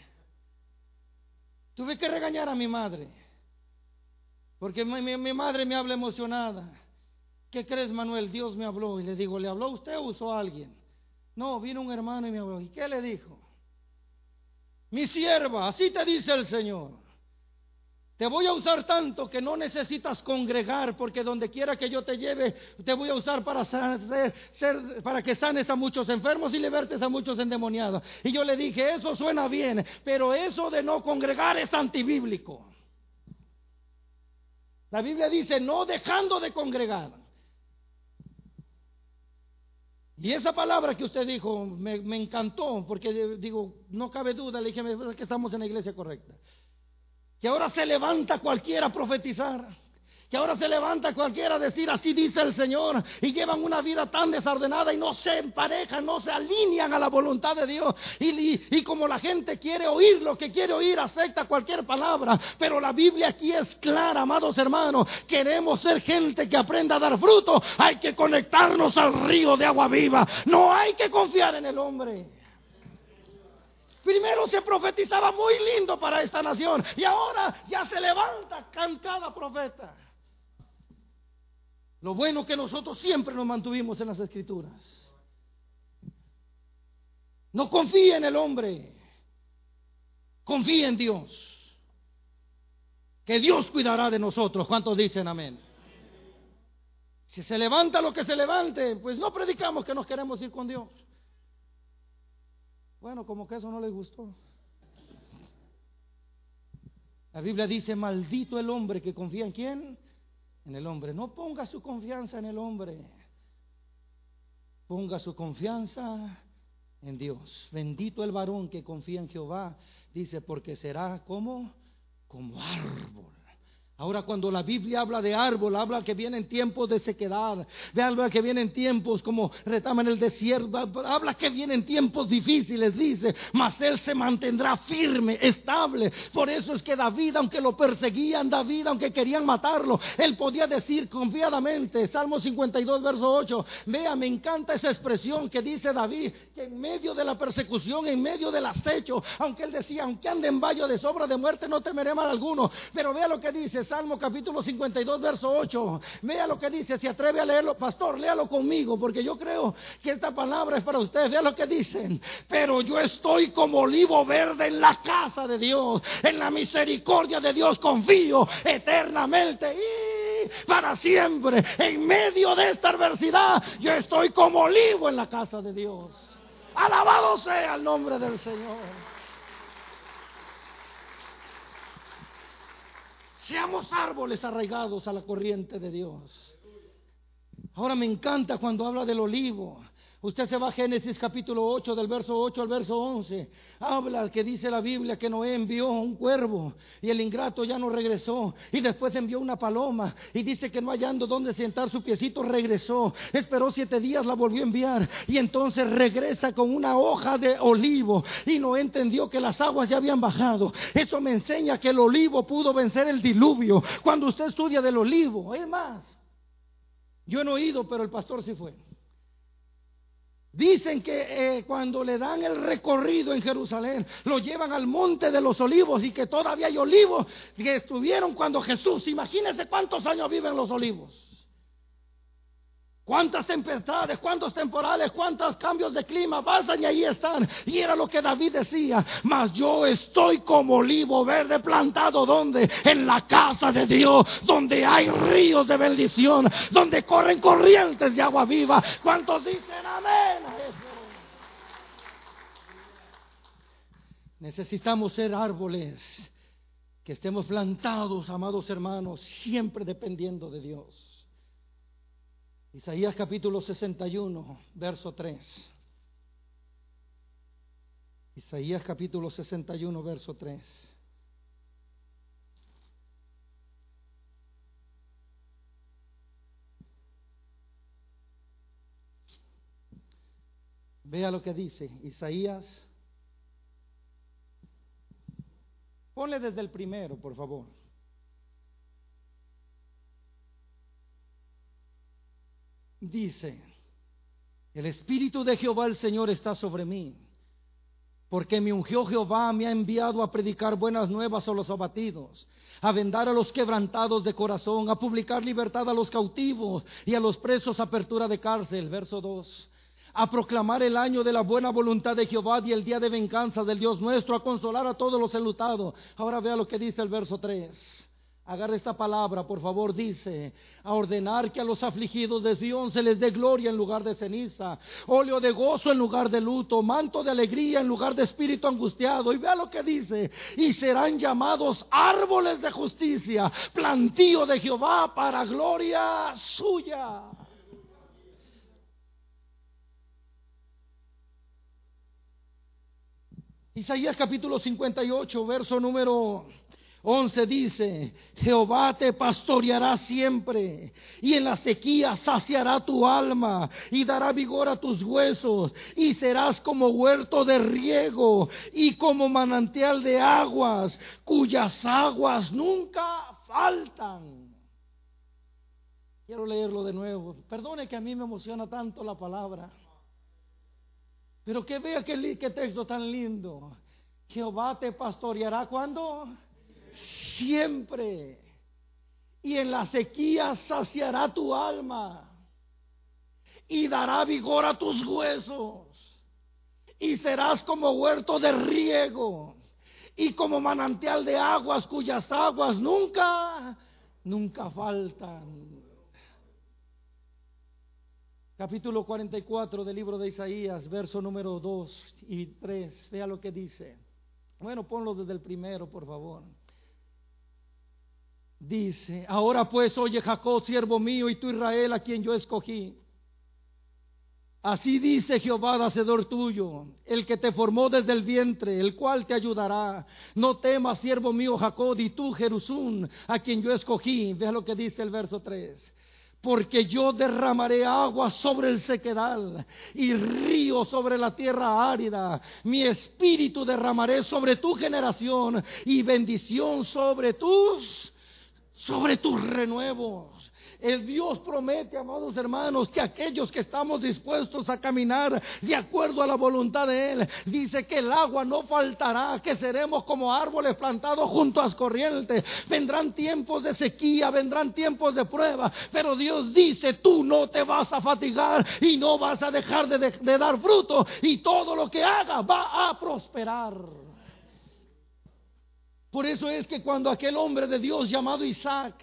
Tuve que regañar a mi madre. Porque mi madre me habla emocionada. ¿Qué crees, Manuel? Dios me habló. Y le digo, ¿le habló usted o usó a alguien? No, vino un hermano y me habló. ¿Y qué le dijo? Mi sierva, así te dice el Señor. Te voy a usar tanto que no necesitas congregar, porque donde quiera que yo te lleve, te voy a usar para, para que sanes a muchos enfermos y libertes a muchos endemoniados. Y yo le dije, eso suena bien, pero eso de no congregar es antibíblico. La Biblia dice, no dejando de congregar. Y esa palabra que usted dijo me, encantó, porque digo, no cabe duda, le dije que estamos en la iglesia correcta. Que ahora se levanta cualquiera a profetizar que ahora se levanta cualquiera a decir así dice el Señor y llevan una vida tan desordenada y no se emparejan, no se alinean a la voluntad de Dios. Y, y, como la gente quiere oír lo que quiere oír, acepta cualquier palabra, pero la Biblia aquí es clara, amados hermanos, queremos ser gente que aprenda a dar fruto, hay que conectarnos al río de agua viva, no hay que confiar en el hombre. Primero se profetizaba muy lindo para esta nación. Y ahora ya se levanta cada profeta. Lo bueno que nosotros siempre nos mantuvimos en las escrituras. No confíe en el hombre, confíe en Dios. Que Dios cuidará de nosotros. ¿Cuántos dicen amén? Si se levanta lo que se levante, pues no predicamos que nos queremos ir con Dios. Bueno, como que eso no les gustó. La Biblia dice, maldito el hombre que confía en quién? En el hombre. No ponga su confianza en el hombre. Ponga su confianza en Dios. Bendito el varón que confía en Jehová. Dice, porque será como, como árbol Ahora cuando la Biblia habla de árbol, habla que vienen tiempos de sequedad, habla que vienen tiempos como retama en el desierto, habla que vienen tiempos difíciles, dice, mas él se mantendrá firme, estable. Por eso es que David, aunque lo perseguían, David, aunque querían matarlo, él podía decir confiadamente, Salmo 52, verso 8, vea, me encanta esa expresión que dice David, que en medio de la persecución, en medio del acecho, aunque él decía, aunque ande en valle de sobra de muerte, no temeré mal alguno, pero vea lo que dice, Salmo capítulo 52, verso 8. Vea lo que dice, si atreve a leerlo, pastor, léalo conmigo, porque yo creo que esta palabra es para usted. Vea lo que dicen. Pero yo estoy como olivo verde en la casa de Dios, en la misericordia de Dios confío eternamente y para siempre. En medio de esta adversidad, yo estoy como olivo en la casa de Dios. Alabado sea el nombre del Señor. Seamos árboles arraigados a la corriente de Dios. Ahora me encanta cuando habla del olivo. Usted se va a Génesis capítulo 8, del verso 8 al verso 11. Habla que dice la Biblia que Noé envió un cuervo y el ingrato ya no regresó. Y después envió una paloma y dice que no hallando dónde sentar su piecito regresó. Esperó siete días, la volvió a enviar y entonces regresa con una hoja de olivo. Y Noé entendió que las aguas ya habían bajado. Eso me enseña que el olivo pudo vencer el diluvio. Cuando usted estudia del olivo, es más, yo no he oído, pero el pastor sí fue. Dicen que eh, cuando le dan el recorrido en Jerusalén, lo llevan al monte de los olivos y que todavía hay olivos que estuvieron cuando Jesús, imagínense cuántos años viven los olivos. Cuántas tempestades, cuántos temporales, cuántos cambios de clima pasan y ahí están. Y era lo que David decía, mas yo estoy como olivo verde plantado donde? En la casa de Dios, donde hay ríos de bendición, donde corren corrientes de agua viva. ¿Cuántos dicen amén? Necesitamos ser árboles que estemos plantados, amados hermanos, siempre dependiendo de Dios. Isaías capítulo 61, verso 3. Isaías capítulo 61, verso 3. Vea lo que dice Isaías. Ponle desde el primero, por favor. Dice, el Espíritu de Jehová el Señor está sobre mí, porque me ungió Jehová, me ha enviado a predicar buenas nuevas a los abatidos, a vendar a los quebrantados de corazón, a publicar libertad a los cautivos y a los presos apertura de cárcel. Verso 2 a proclamar el año de la buena voluntad de Jehová y el día de venganza del Dios nuestro, a consolar a todos los enlutados. Ahora vea lo que dice el verso 3. Agarra esta palabra, por favor, dice, a ordenar que a los afligidos de Sion se les dé gloria en lugar de ceniza, óleo de gozo en lugar de luto, manto de alegría en lugar de espíritu angustiado. Y vea lo que dice, y serán llamados árboles de justicia, plantío de Jehová para gloria suya. Isaías capítulo 58, verso número 11 dice, Jehová te pastoreará siempre y en la sequía saciará tu alma y dará vigor a tus huesos y serás como huerto de riego y como manantial de aguas cuyas aguas nunca faltan. Quiero leerlo de nuevo. Perdone que a mí me emociona tanto la palabra. Pero que vea qué, texto tan lindo. Jehová te pastoreará cuando siempre. Y en la sequía saciará tu alma y dará vigor a tus huesos. Y serás como huerto de riego y como manantial de aguas cuyas aguas nunca, nunca faltan. Capítulo 44 del libro de Isaías, verso número 2 y 3. Vea lo que dice. Bueno, ponlo desde el primero, por favor. Dice, ahora pues oye Jacob, siervo mío, y tú Israel, a quien yo escogí. Así dice Jehová, hacedor tuyo, el que te formó desde el vientre, el cual te ayudará. No temas, siervo mío Jacob, y tú Jerusún, a quien yo escogí. Vea lo que dice el verso 3 porque yo derramaré agua sobre el sequedal y río sobre la tierra árida. Mi espíritu derramaré sobre tu generación y bendición sobre tus sobre tus renuevos. El Dios promete, amados hermanos, que aquellos que estamos dispuestos a caminar de acuerdo a la voluntad de Él, dice que el agua no faltará, que seremos como árboles plantados junto a las corrientes. Vendrán tiempos de sequía, vendrán tiempos de prueba, pero Dios dice, tú no te vas a fatigar y no vas a dejar de, de dar fruto y todo lo que haga va a prosperar. Por eso es que cuando aquel hombre de Dios llamado Isaac,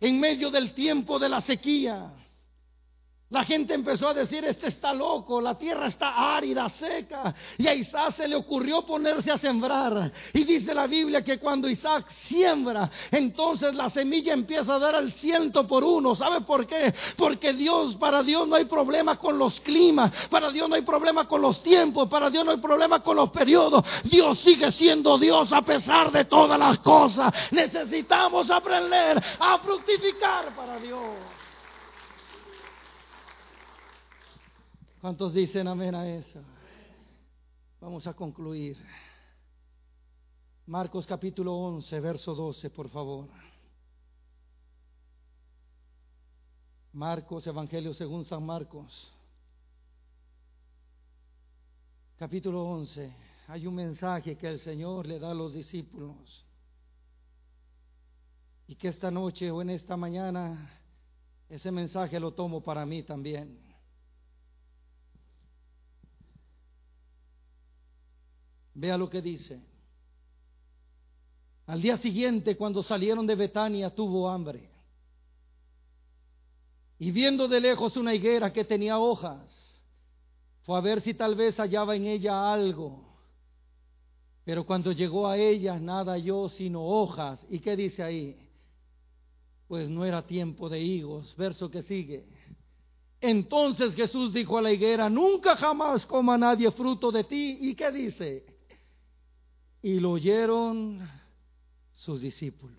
en medio del tiempo de la sequía, la gente empezó a decir, este está loco, la tierra está árida, seca. Y a Isaac se le ocurrió ponerse a sembrar. Y dice la Biblia que cuando Isaac siembra, entonces la semilla empieza a dar al ciento por uno. ¿Sabe por qué? Porque Dios, para Dios no hay problema con los climas, para Dios no hay problema con los tiempos, para Dios no hay problema con los periodos. Dios sigue siendo Dios a pesar de todas las cosas. Necesitamos aprender a fructificar para Dios. ¿Cuántos dicen amén a eso? Vamos a concluir. Marcos capítulo 11, verso 12, por favor. Marcos, Evangelio según San Marcos. Capítulo 11. Hay un mensaje que el Señor le da a los discípulos. Y que esta noche o en esta mañana Ese mensaje lo tomo para mí también. Vea lo que dice. Al día siguiente, cuando salieron de Betania, tuvo hambre. Y viendo de lejos una higuera que tenía hojas, fue a ver si tal vez hallaba en ella algo. Pero cuando llegó a ella, nada halló sino hojas. ¿Y qué dice ahí? Pues no era tiempo de higos. Verso que sigue. Entonces Jesús dijo a la higuera, nunca jamás coma nadie fruto de ti. ¿Y qué dice? Y lo oyeron sus discípulos.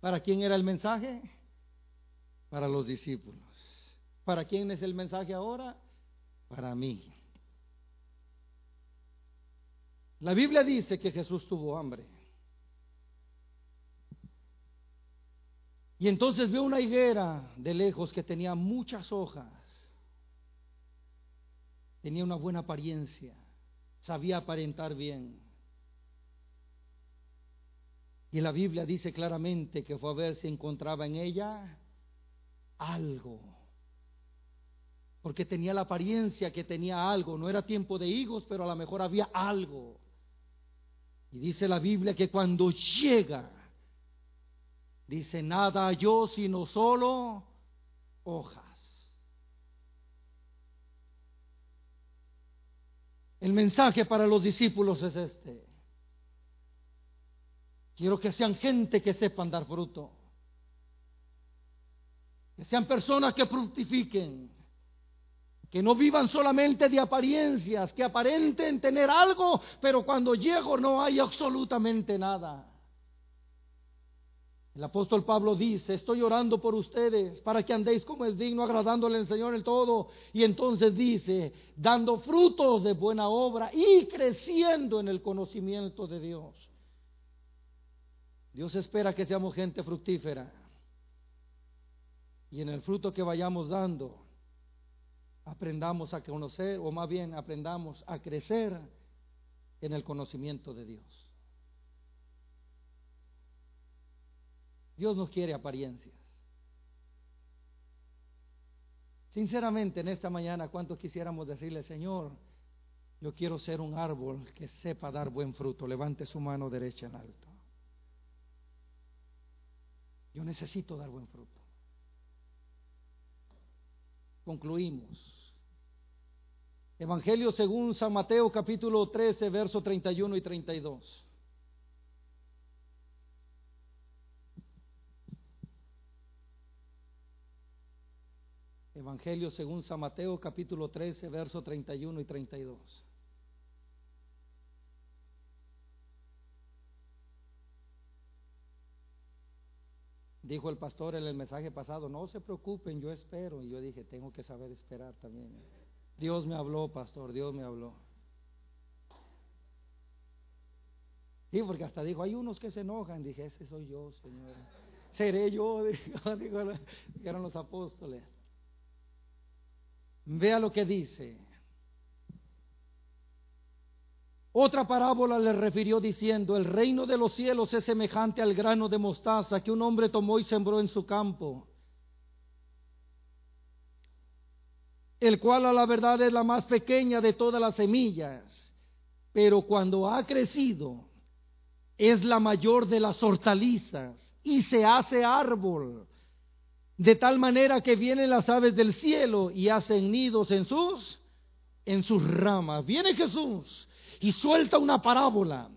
¿Para quién era el mensaje? Para los discípulos. ¿Para quién es el mensaje ahora? Para mí. La Biblia dice que Jesús tuvo hambre. Y entonces vio una higuera de lejos que tenía muchas hojas. Tenía una buena apariencia. Sabía aparentar bien. Y la Biblia dice claramente que fue a ver si encontraba en ella algo. Porque tenía la apariencia que tenía algo. No era tiempo de higos, pero a lo mejor había algo. Y dice la Biblia que cuando llega, dice, nada yo sino solo hojas. El mensaje para los discípulos es este. Quiero que sean gente que sepan dar fruto. Que sean personas que fructifiquen. Que no vivan solamente de apariencias, que aparenten tener algo, pero cuando llego no hay absolutamente nada. El apóstol Pablo dice, estoy orando por ustedes para que andéis como es digno, agradándole al Señor el todo. Y entonces dice, dando frutos de buena obra y creciendo en el conocimiento de Dios. Dios espera que seamos gente fructífera. Y en el fruto que vayamos dando, aprendamos a conocer, o más bien aprendamos a crecer en el conocimiento de Dios. Dios nos quiere apariencias. Sinceramente, en esta mañana, ¿cuántos quisiéramos decirle, Señor, yo quiero ser un árbol que sepa dar buen fruto? Levante su mano derecha en alto. Yo necesito dar buen fruto. Concluimos. Evangelio según San Mateo capítulo 13, verso 31 y 32. Evangelio según San Mateo capítulo 13, verso 31 y 32. Dijo el pastor en el mensaje pasado, no se preocupen, yo espero. Y yo dije, tengo que saber esperar también. Dios me habló, pastor, Dios me habló. Y porque hasta dijo, hay unos que se enojan. Dije, ese soy yo, Señor. Seré yo, (laughs) dijeron los apóstoles. Vea lo que dice. Otra parábola le refirió diciendo, el reino de los cielos es semejante al grano de mostaza que un hombre tomó y sembró en su campo, el cual a la verdad es la más pequeña de todas las semillas, pero cuando ha crecido es la mayor de las hortalizas y se hace árbol, de tal manera que vienen las aves del cielo y hacen nidos en sus en sus ramas. Viene Jesús y suelta una parábola.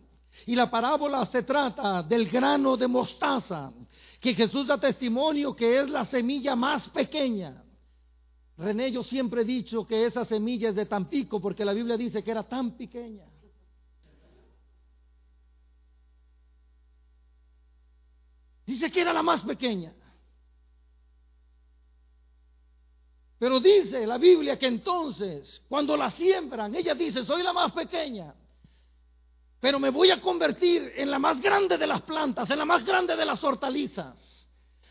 Y la parábola se trata del grano de mostaza, que Jesús da testimonio que es la semilla más pequeña. René, yo siempre he dicho que esa semilla es de Tampico porque la Biblia dice que era tan pequeña. Dice que era la más pequeña. Pero dice la Biblia que entonces, cuando la siembran, ella dice, soy la más pequeña, pero me voy a convertir en la más grande de las plantas, en la más grande de las hortalizas.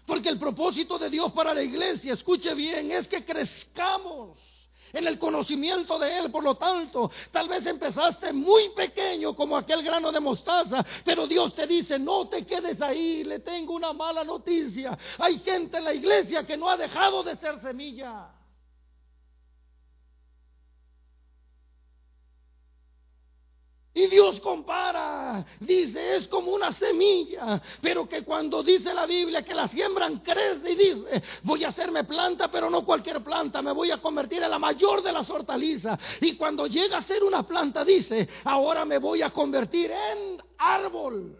Porque el propósito de Dios para la iglesia, escuche bien, es que crezcamos en el conocimiento de Él. Por lo tanto, tal vez empezaste muy pequeño como aquel grano de mostaza, pero Dios te dice, no te quedes ahí, le tengo una mala noticia. Hay gente en la iglesia que no ha dejado de ser semilla. Y Dios compara, dice, es como una semilla, pero que cuando dice la Biblia que la siembran crece y dice, voy a hacerme planta, pero no cualquier planta, me voy a convertir en la mayor de las hortalizas. Y cuando llega a ser una planta, dice, ahora me voy a convertir en árbol.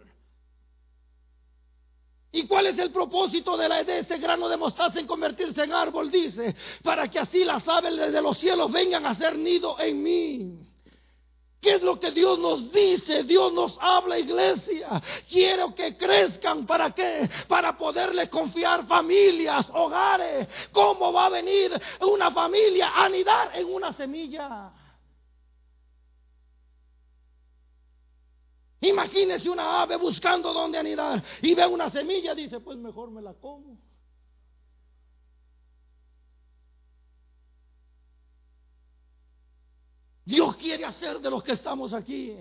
¿Y cuál es el propósito de, la, de ese grano de mostaza en convertirse en árbol? Dice, para que así las aves de los cielos vengan a hacer nido en mí. ¿Qué es lo que Dios nos dice? Dios nos habla, iglesia. Quiero que crezcan. ¿Para qué? Para poderle confiar familias, hogares. ¿Cómo va a venir una familia a anidar en una semilla? Imagínese una ave buscando dónde anidar y ve una semilla, dice, pues mejor me la como. Dios quiere hacer de los que estamos aquí.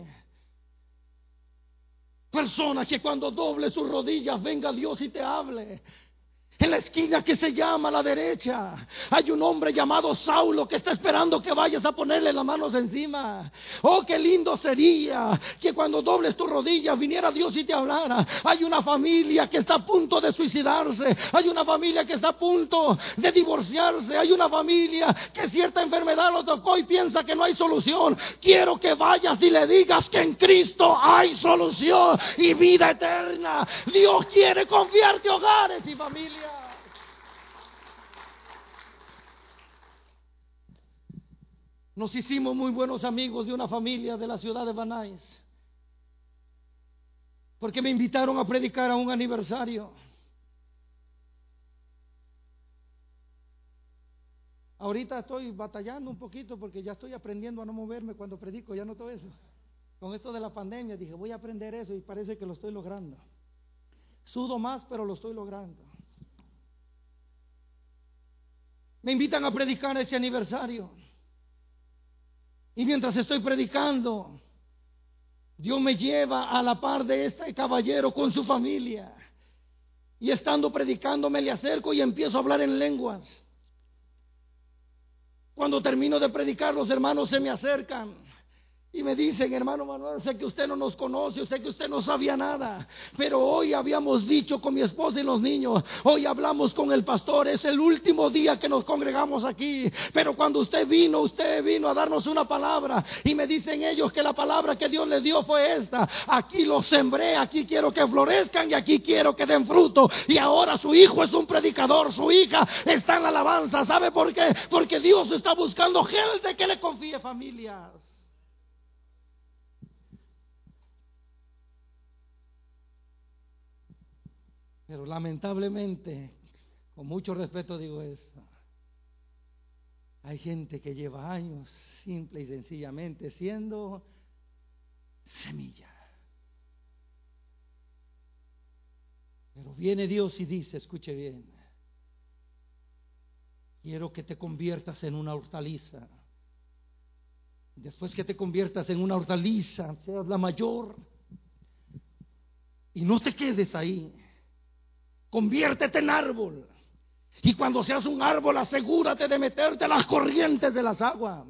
Personas que cuando doble sus rodillas venga Dios y te hable. En la esquina que se llama a la derecha hay un hombre llamado Saulo que está esperando que vayas a ponerle las manos encima. Oh, qué lindo sería que cuando dobles tus rodillas viniera Dios y te hablara. Hay una familia que está a punto de suicidarse. Hay una familia que está a punto de divorciarse. Hay una familia que cierta enfermedad lo tocó y piensa que no hay solución. Quiero que vayas y le digas que en Cristo hay solución y vida eterna. Dios quiere confiarte hogares y familias. Nos hicimos muy buenos amigos de una familia de la ciudad de Banais. Porque me invitaron a predicar a un aniversario. Ahorita estoy batallando un poquito porque ya estoy aprendiendo a no moverme cuando predico, ya no todo eso. Con esto de la pandemia dije, voy a aprender eso y parece que lo estoy logrando. Sudo más, pero lo estoy logrando. Me invitan a predicar ese aniversario. Y mientras estoy predicando, Dios me lleva a la par de este caballero con su familia. Y estando predicando me le acerco y empiezo a hablar en lenguas. Cuando termino de predicar, los hermanos se me acercan y me dicen, hermano Manuel, sé que usted no nos conoce, sé que usted no sabía nada, pero hoy habíamos dicho con mi esposa y los niños, hoy hablamos con el pastor, es el último día que nos congregamos aquí, pero cuando usted vino, usted vino a darnos una palabra y me dicen ellos que la palabra que Dios les dio fue esta, aquí los sembré, aquí quiero que florezcan y aquí quiero que den fruto y ahora su hijo es un predicador, su hija está en la alabanza, ¿sabe por qué? Porque Dios está buscando gente que le confíe familias. Pero lamentablemente, con mucho respeto digo esto, hay gente que lleva años simple y sencillamente siendo semilla. Pero viene Dios y dice, escuche bien, quiero que te conviertas en una hortaliza. Después que te conviertas en una hortaliza, seas la mayor. Y no te quedes ahí. Conviértete en árbol. Y cuando seas un árbol, asegúrate de meterte a las corrientes de las aguas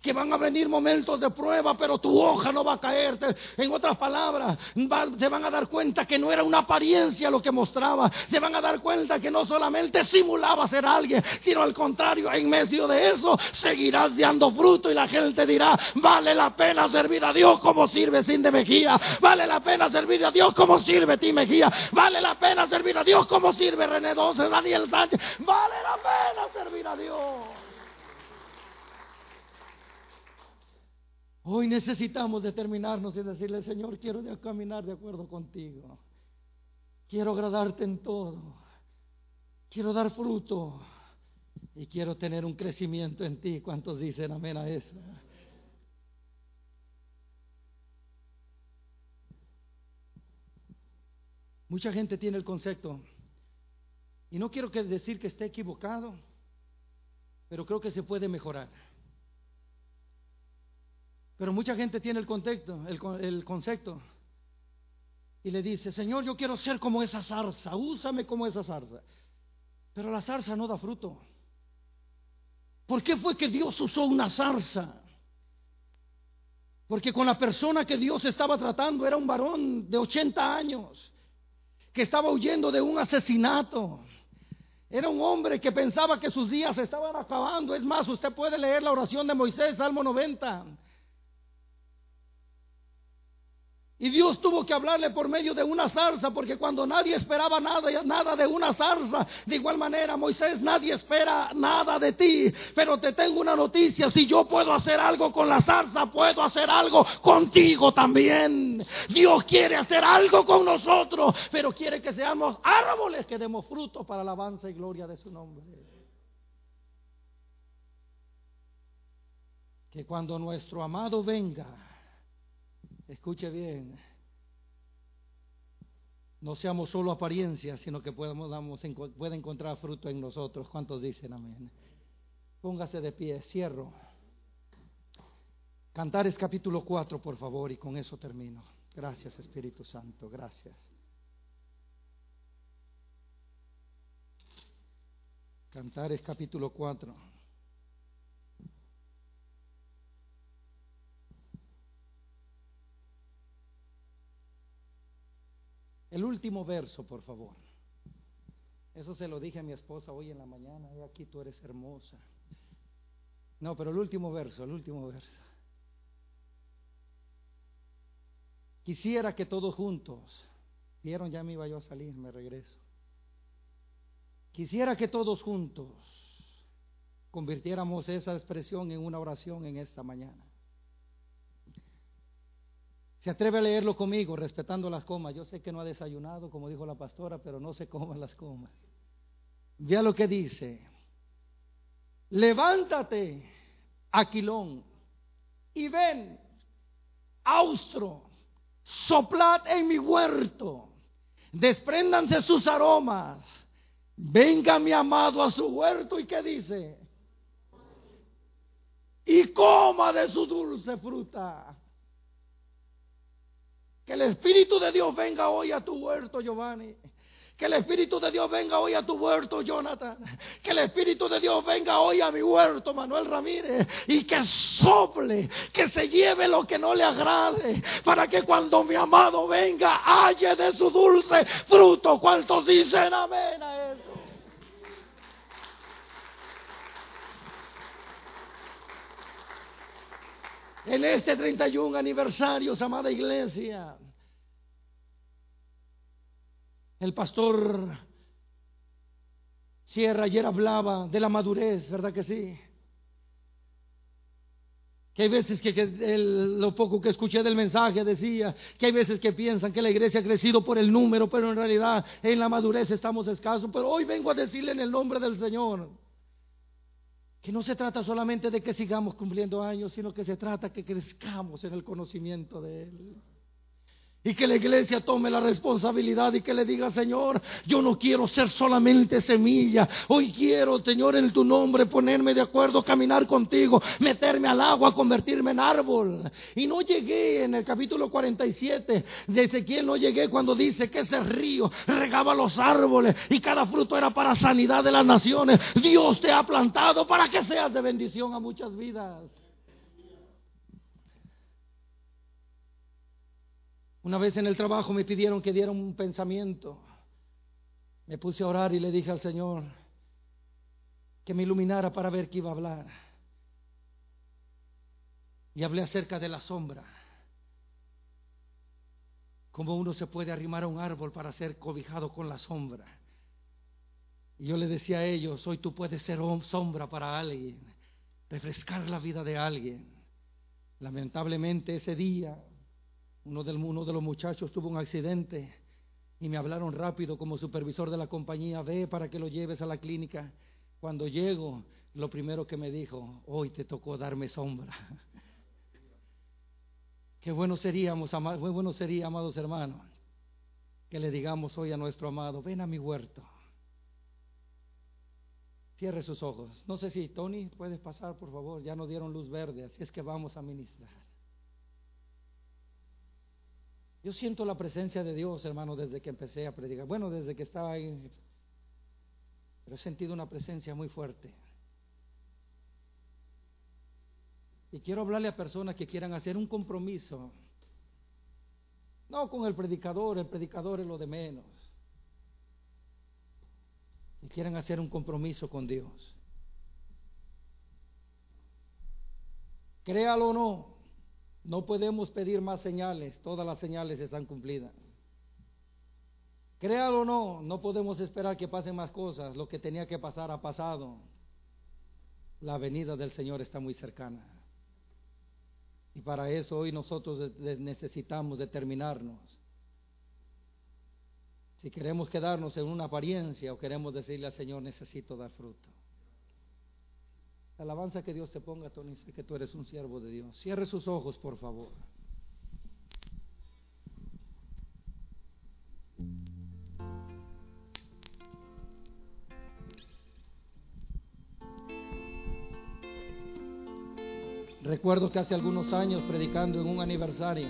que van a venir momentos de prueba, pero tu hoja no va a caerte. En otras palabras, se van a dar cuenta que no era una apariencia lo que mostraba. Se van a dar cuenta que no solamente simulaba ser alguien, sino al contrario, en medio de eso seguirás dando fruto y la gente dirá, vale la pena servir a Dios como sirve sin de Mejía. Vale la pena servir a Dios como sirve Ti Mejía. Vale la pena servir a Dios como sirve René Donce, Daniel Sánchez. Vale la pena servir a Dios. Hoy necesitamos determinarnos y decirle, Señor, quiero caminar de acuerdo contigo. Quiero agradarte en todo. Quiero dar fruto. Y quiero tener un crecimiento en ti. ¿Cuántos dicen amén a eso? Mucha gente tiene el concepto. Y no quiero decir que esté equivocado, pero creo que se puede mejorar Pero mucha gente tiene el contexto, el, concepto. Y le dice, Señor, yo quiero ser como esa zarza, úsame como esa zarza. Pero la zarza no da fruto. ¿Por qué fue que Dios usó una zarza? Porque con la persona que Dios estaba tratando era un varón de 80 años, que estaba huyendo de un asesinato. Era un hombre que pensaba que sus días estaban acabando. Es más, usted puede leer la oración de Moisés, Salmo 90. Y Dios tuvo que hablarle por medio de una zarza, porque cuando nadie esperaba nada, nada de una zarza, de igual manera, Moisés, nadie espera nada de ti. Pero te tengo una noticia, si yo puedo hacer algo con la zarza, puedo hacer algo contigo también. Dios quiere hacer algo con nosotros, pero quiere que seamos árboles que demos fruto para alabanza y gloria de su nombre. Que cuando nuestro amado venga, Escuche bien. No seamos solo apariencias, sino que podamos, pueda encontrar fruto en nosotros. ¿Cuántos dicen amén? Póngase de pie, cierro. Cantares capítulo 4, por favor, y con eso termino. Gracias, Espíritu Santo, gracias. Cantares capítulo 4. El último verso, por favor. Eso se lo dije a mi esposa hoy en la mañana. aquí tú eres hermosa. No, pero el último verso, el último verso. Quisiera que todos juntos, vieron, ya me iba yo a salir, me regreso. Quisiera que todos juntos convirtiéramos esa expresión en una oración en esta mañana. Se atreve a leerlo conmigo, respetando las comas. Yo sé que no ha desayunado, como dijo la pastora, pero no se coman las comas. Vea lo que dice. Levántate, Aquilón, y ven, austro, soplad en mi huerto, despréndanse sus aromas, venga mi amado a su huerto y qué dice, y coma de su dulce fruta. Que el Espíritu de Dios venga hoy a tu huerto, Giovanni. Que el Espíritu de Dios venga hoy a tu huerto, Jonathan. Que el Espíritu de Dios venga hoy a mi huerto, Manuel Ramírez. Y que sople, que se lleve lo que no le agrade. Para que cuando mi amado venga, halle de su dulce fruto. ¿Cuántos dicen amén a eso? En este 31 aniversario, amada iglesia. El pastor Sierra ayer hablaba de la madurez, ¿verdad que sí? Que hay veces que, lo poco que escuché del mensaje decía que hay veces que piensan que la iglesia ha crecido por el número, pero en realidad en la madurez estamos escasos. Pero hoy vengo a decirle en el nombre del Señor que no se trata solamente de que sigamos cumpliendo años, sino que se trata que crezcamos en el conocimiento de Él. Y que la iglesia tome la responsabilidad y que le diga, Señor, yo no quiero ser solamente semilla. Hoy quiero, Señor, en tu nombre ponerme de acuerdo, caminar contigo, meterme al agua, convertirme en árbol. Y no llegué en el capítulo 47 de Ezequiel, no llegué cuando dice que ese río regaba los árboles y cada fruto era para sanidad de las naciones. Dios te ha plantado para que seas de bendición a muchas vidas. Una vez en el trabajo me pidieron que diera un pensamiento. Me puse a orar y le dije al Señor que me iluminara para ver qué iba a hablar. Y hablé acerca de la sombra. Cómo uno se puede arrimar a un árbol para ser cobijado con la sombra. Y yo le decía a ellos, hoy tú puedes ser sombra para alguien, refrescar la vida de alguien. Lamentablemente ese día uno, de los muchachos tuvo un accidente y me hablaron rápido como supervisor de la compañía, ve para que lo lleves a la clínica. Cuando llego, lo primero que me dijo, hoy te tocó darme sombra. (laughs) Qué bueno seríamos, qué bueno sería, amados hermanos, que le digamos hoy a nuestro amado, ven a mi huerto. Cierre sus ojos. No sé si Tony puedes pasar, por favor. Ya nos dieron luz verde, así es que vamos a ministrar. Yo siento la presencia de Dios, hermano, desde que empecé a predicar. Bueno, desde que estaba ahí. Pero he sentido una presencia muy fuerte. Y quiero hablarle a personas que quieran hacer un compromiso. No con el predicador, el predicador es lo de menos. Y quieren hacer un compromiso con Dios. Créalo o no, no podemos pedir más señales, todas las señales están cumplidas. Créalo o no, no podemos esperar que pasen más cosas, lo que tenía que pasar ha pasado. La venida del Señor está muy cercana. Y para eso hoy nosotros necesitamos determinarnos. Si queremos quedarnos en una apariencia o queremos decirle al Señor, necesito dar fruto. Alabanza que Dios te ponga, Tony, que tú eres un siervo de Dios. Cierre sus ojos, por favor. Recuerdo que hace algunos años predicando en un aniversario,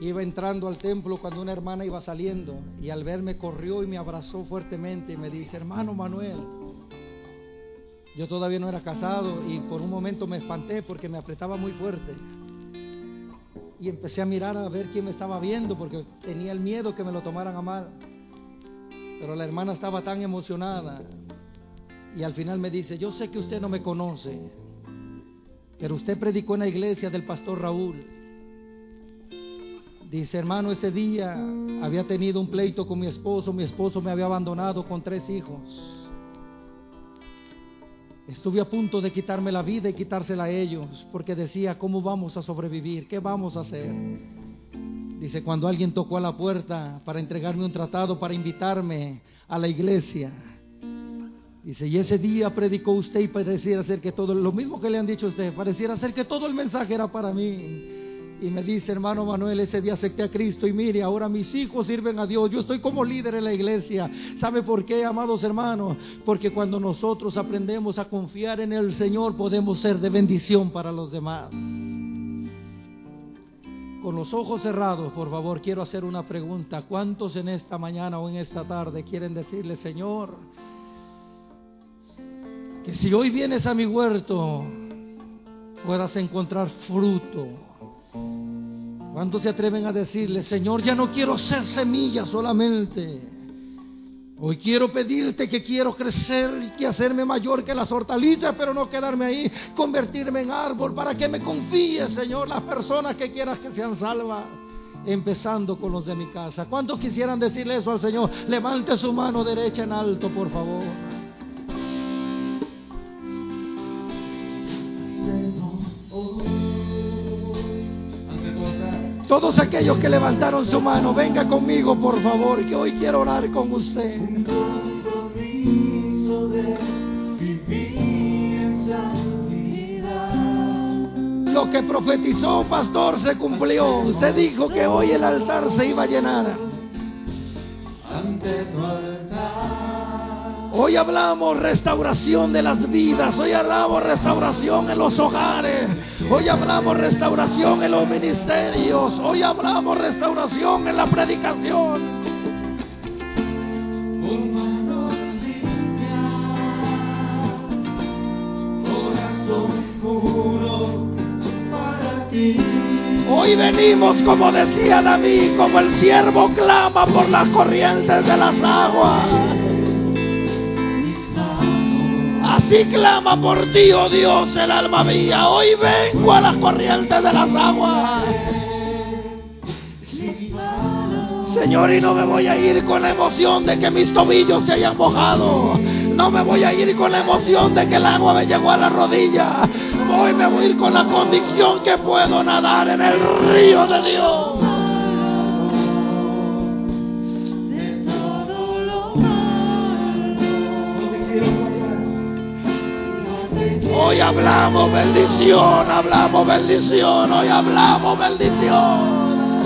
iba entrando al templo cuando una hermana iba saliendo y al verme corrió y me abrazó fuertemente y me dice, hermano Manuel, yo todavía no era casado y por un momento me espanté porque me apretaba muy fuerte. Y empecé a mirar a ver quién me estaba viendo porque tenía el miedo que me lo tomaran a mal. Pero la hermana estaba tan emocionada y al final me dice, yo sé que usted no me conoce, pero usted predicó en la iglesia del pastor Raúl. Dice, hermano, ese día había tenido un pleito con mi esposo, mi esposo me había abandonado con tres hijos. Estuve a punto de quitarme la vida y quitársela a ellos, porque decía, ¿cómo vamos a sobrevivir? ¿Qué vamos a hacer? Dice, cuando alguien tocó a la puerta para entregarme un tratado, para invitarme a la iglesia, Dice, y ese día predicó usted y pareciera ser que todo, lo mismo que le han dicho a usted, pareciera ser que todo el mensaje era para mí. Y me dice, hermano Manuel, ese día acepté a Cristo y mire, ahora mis hijos sirven a Dios. Yo estoy como líder en la iglesia. ¿Sabe por qué, amados hermanos? Porque cuando nosotros aprendemos a confiar en el Señor, podemos ser de bendición para los demás. Con los ojos cerrados, por favor, quiero hacer una pregunta. ¿Cuántos en esta mañana o en esta tarde quieren decirle, Señor, que si hoy vienes a mi huerto puedas encontrar fruto. ¿Cuántos se atreven a decirle, Señor, ya no quiero ser semilla solamente? Hoy quiero pedirte que quiero crecer y que hacerme mayor que las hortalizas, pero no quedarme ahí, convertirme en árbol para que me confíes, Señor, las personas que quieras que sean salvas, empezando con los de mi casa. ¿Cuántos quisieran decirle eso al Señor? Levante su mano derecha en alto, por favor. Todos aquellos que levantaron su mano, venga conmigo por favor, que hoy quiero orar con usted. Lo que profetizó pastor se cumplió. Usted dijo que hoy el altar se iba a llenar. Ante tu Hoy hablamos restauración de las vidas, hoy hablamos restauración en los hogares, hoy hablamos restauración en los ministerios, hoy hablamos restauración en la predicación. Hoy venimos, como decía David, como el siervo clama por las corrientes de las aguas. Así clama por ti, oh Dios, el alma mía. Hoy vengo a las corrientes de las aguas. Señor, y no me voy a ir con la emoción de que mis tobillos se hayan mojado. No me voy a ir con la emoción de que el agua me llegó a la rodilla. Hoy me voy a ir con la convicción que puedo nadar en el río de Dios. Hoy hablamos bendición, hablamos bendición, hoy hablamos bendición.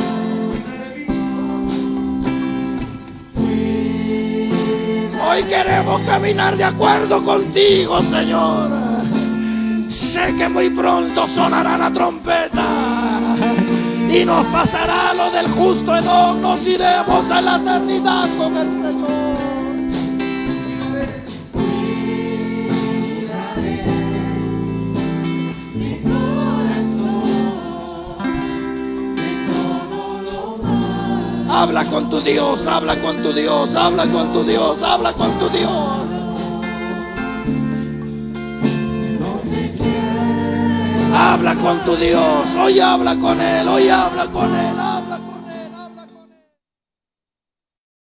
Hoy queremos caminar de acuerdo contigo, Señor. sé que muy pronto sonará la trompeta y nos pasará lo del justo Enoch, nos iremos a la eternidad con el Señor. Habla con tu Dios, habla con tu Dios, habla con tu Dios, habla con tu Dios. Habla con tu Dios, hoy habla con Él, hoy habla con Él.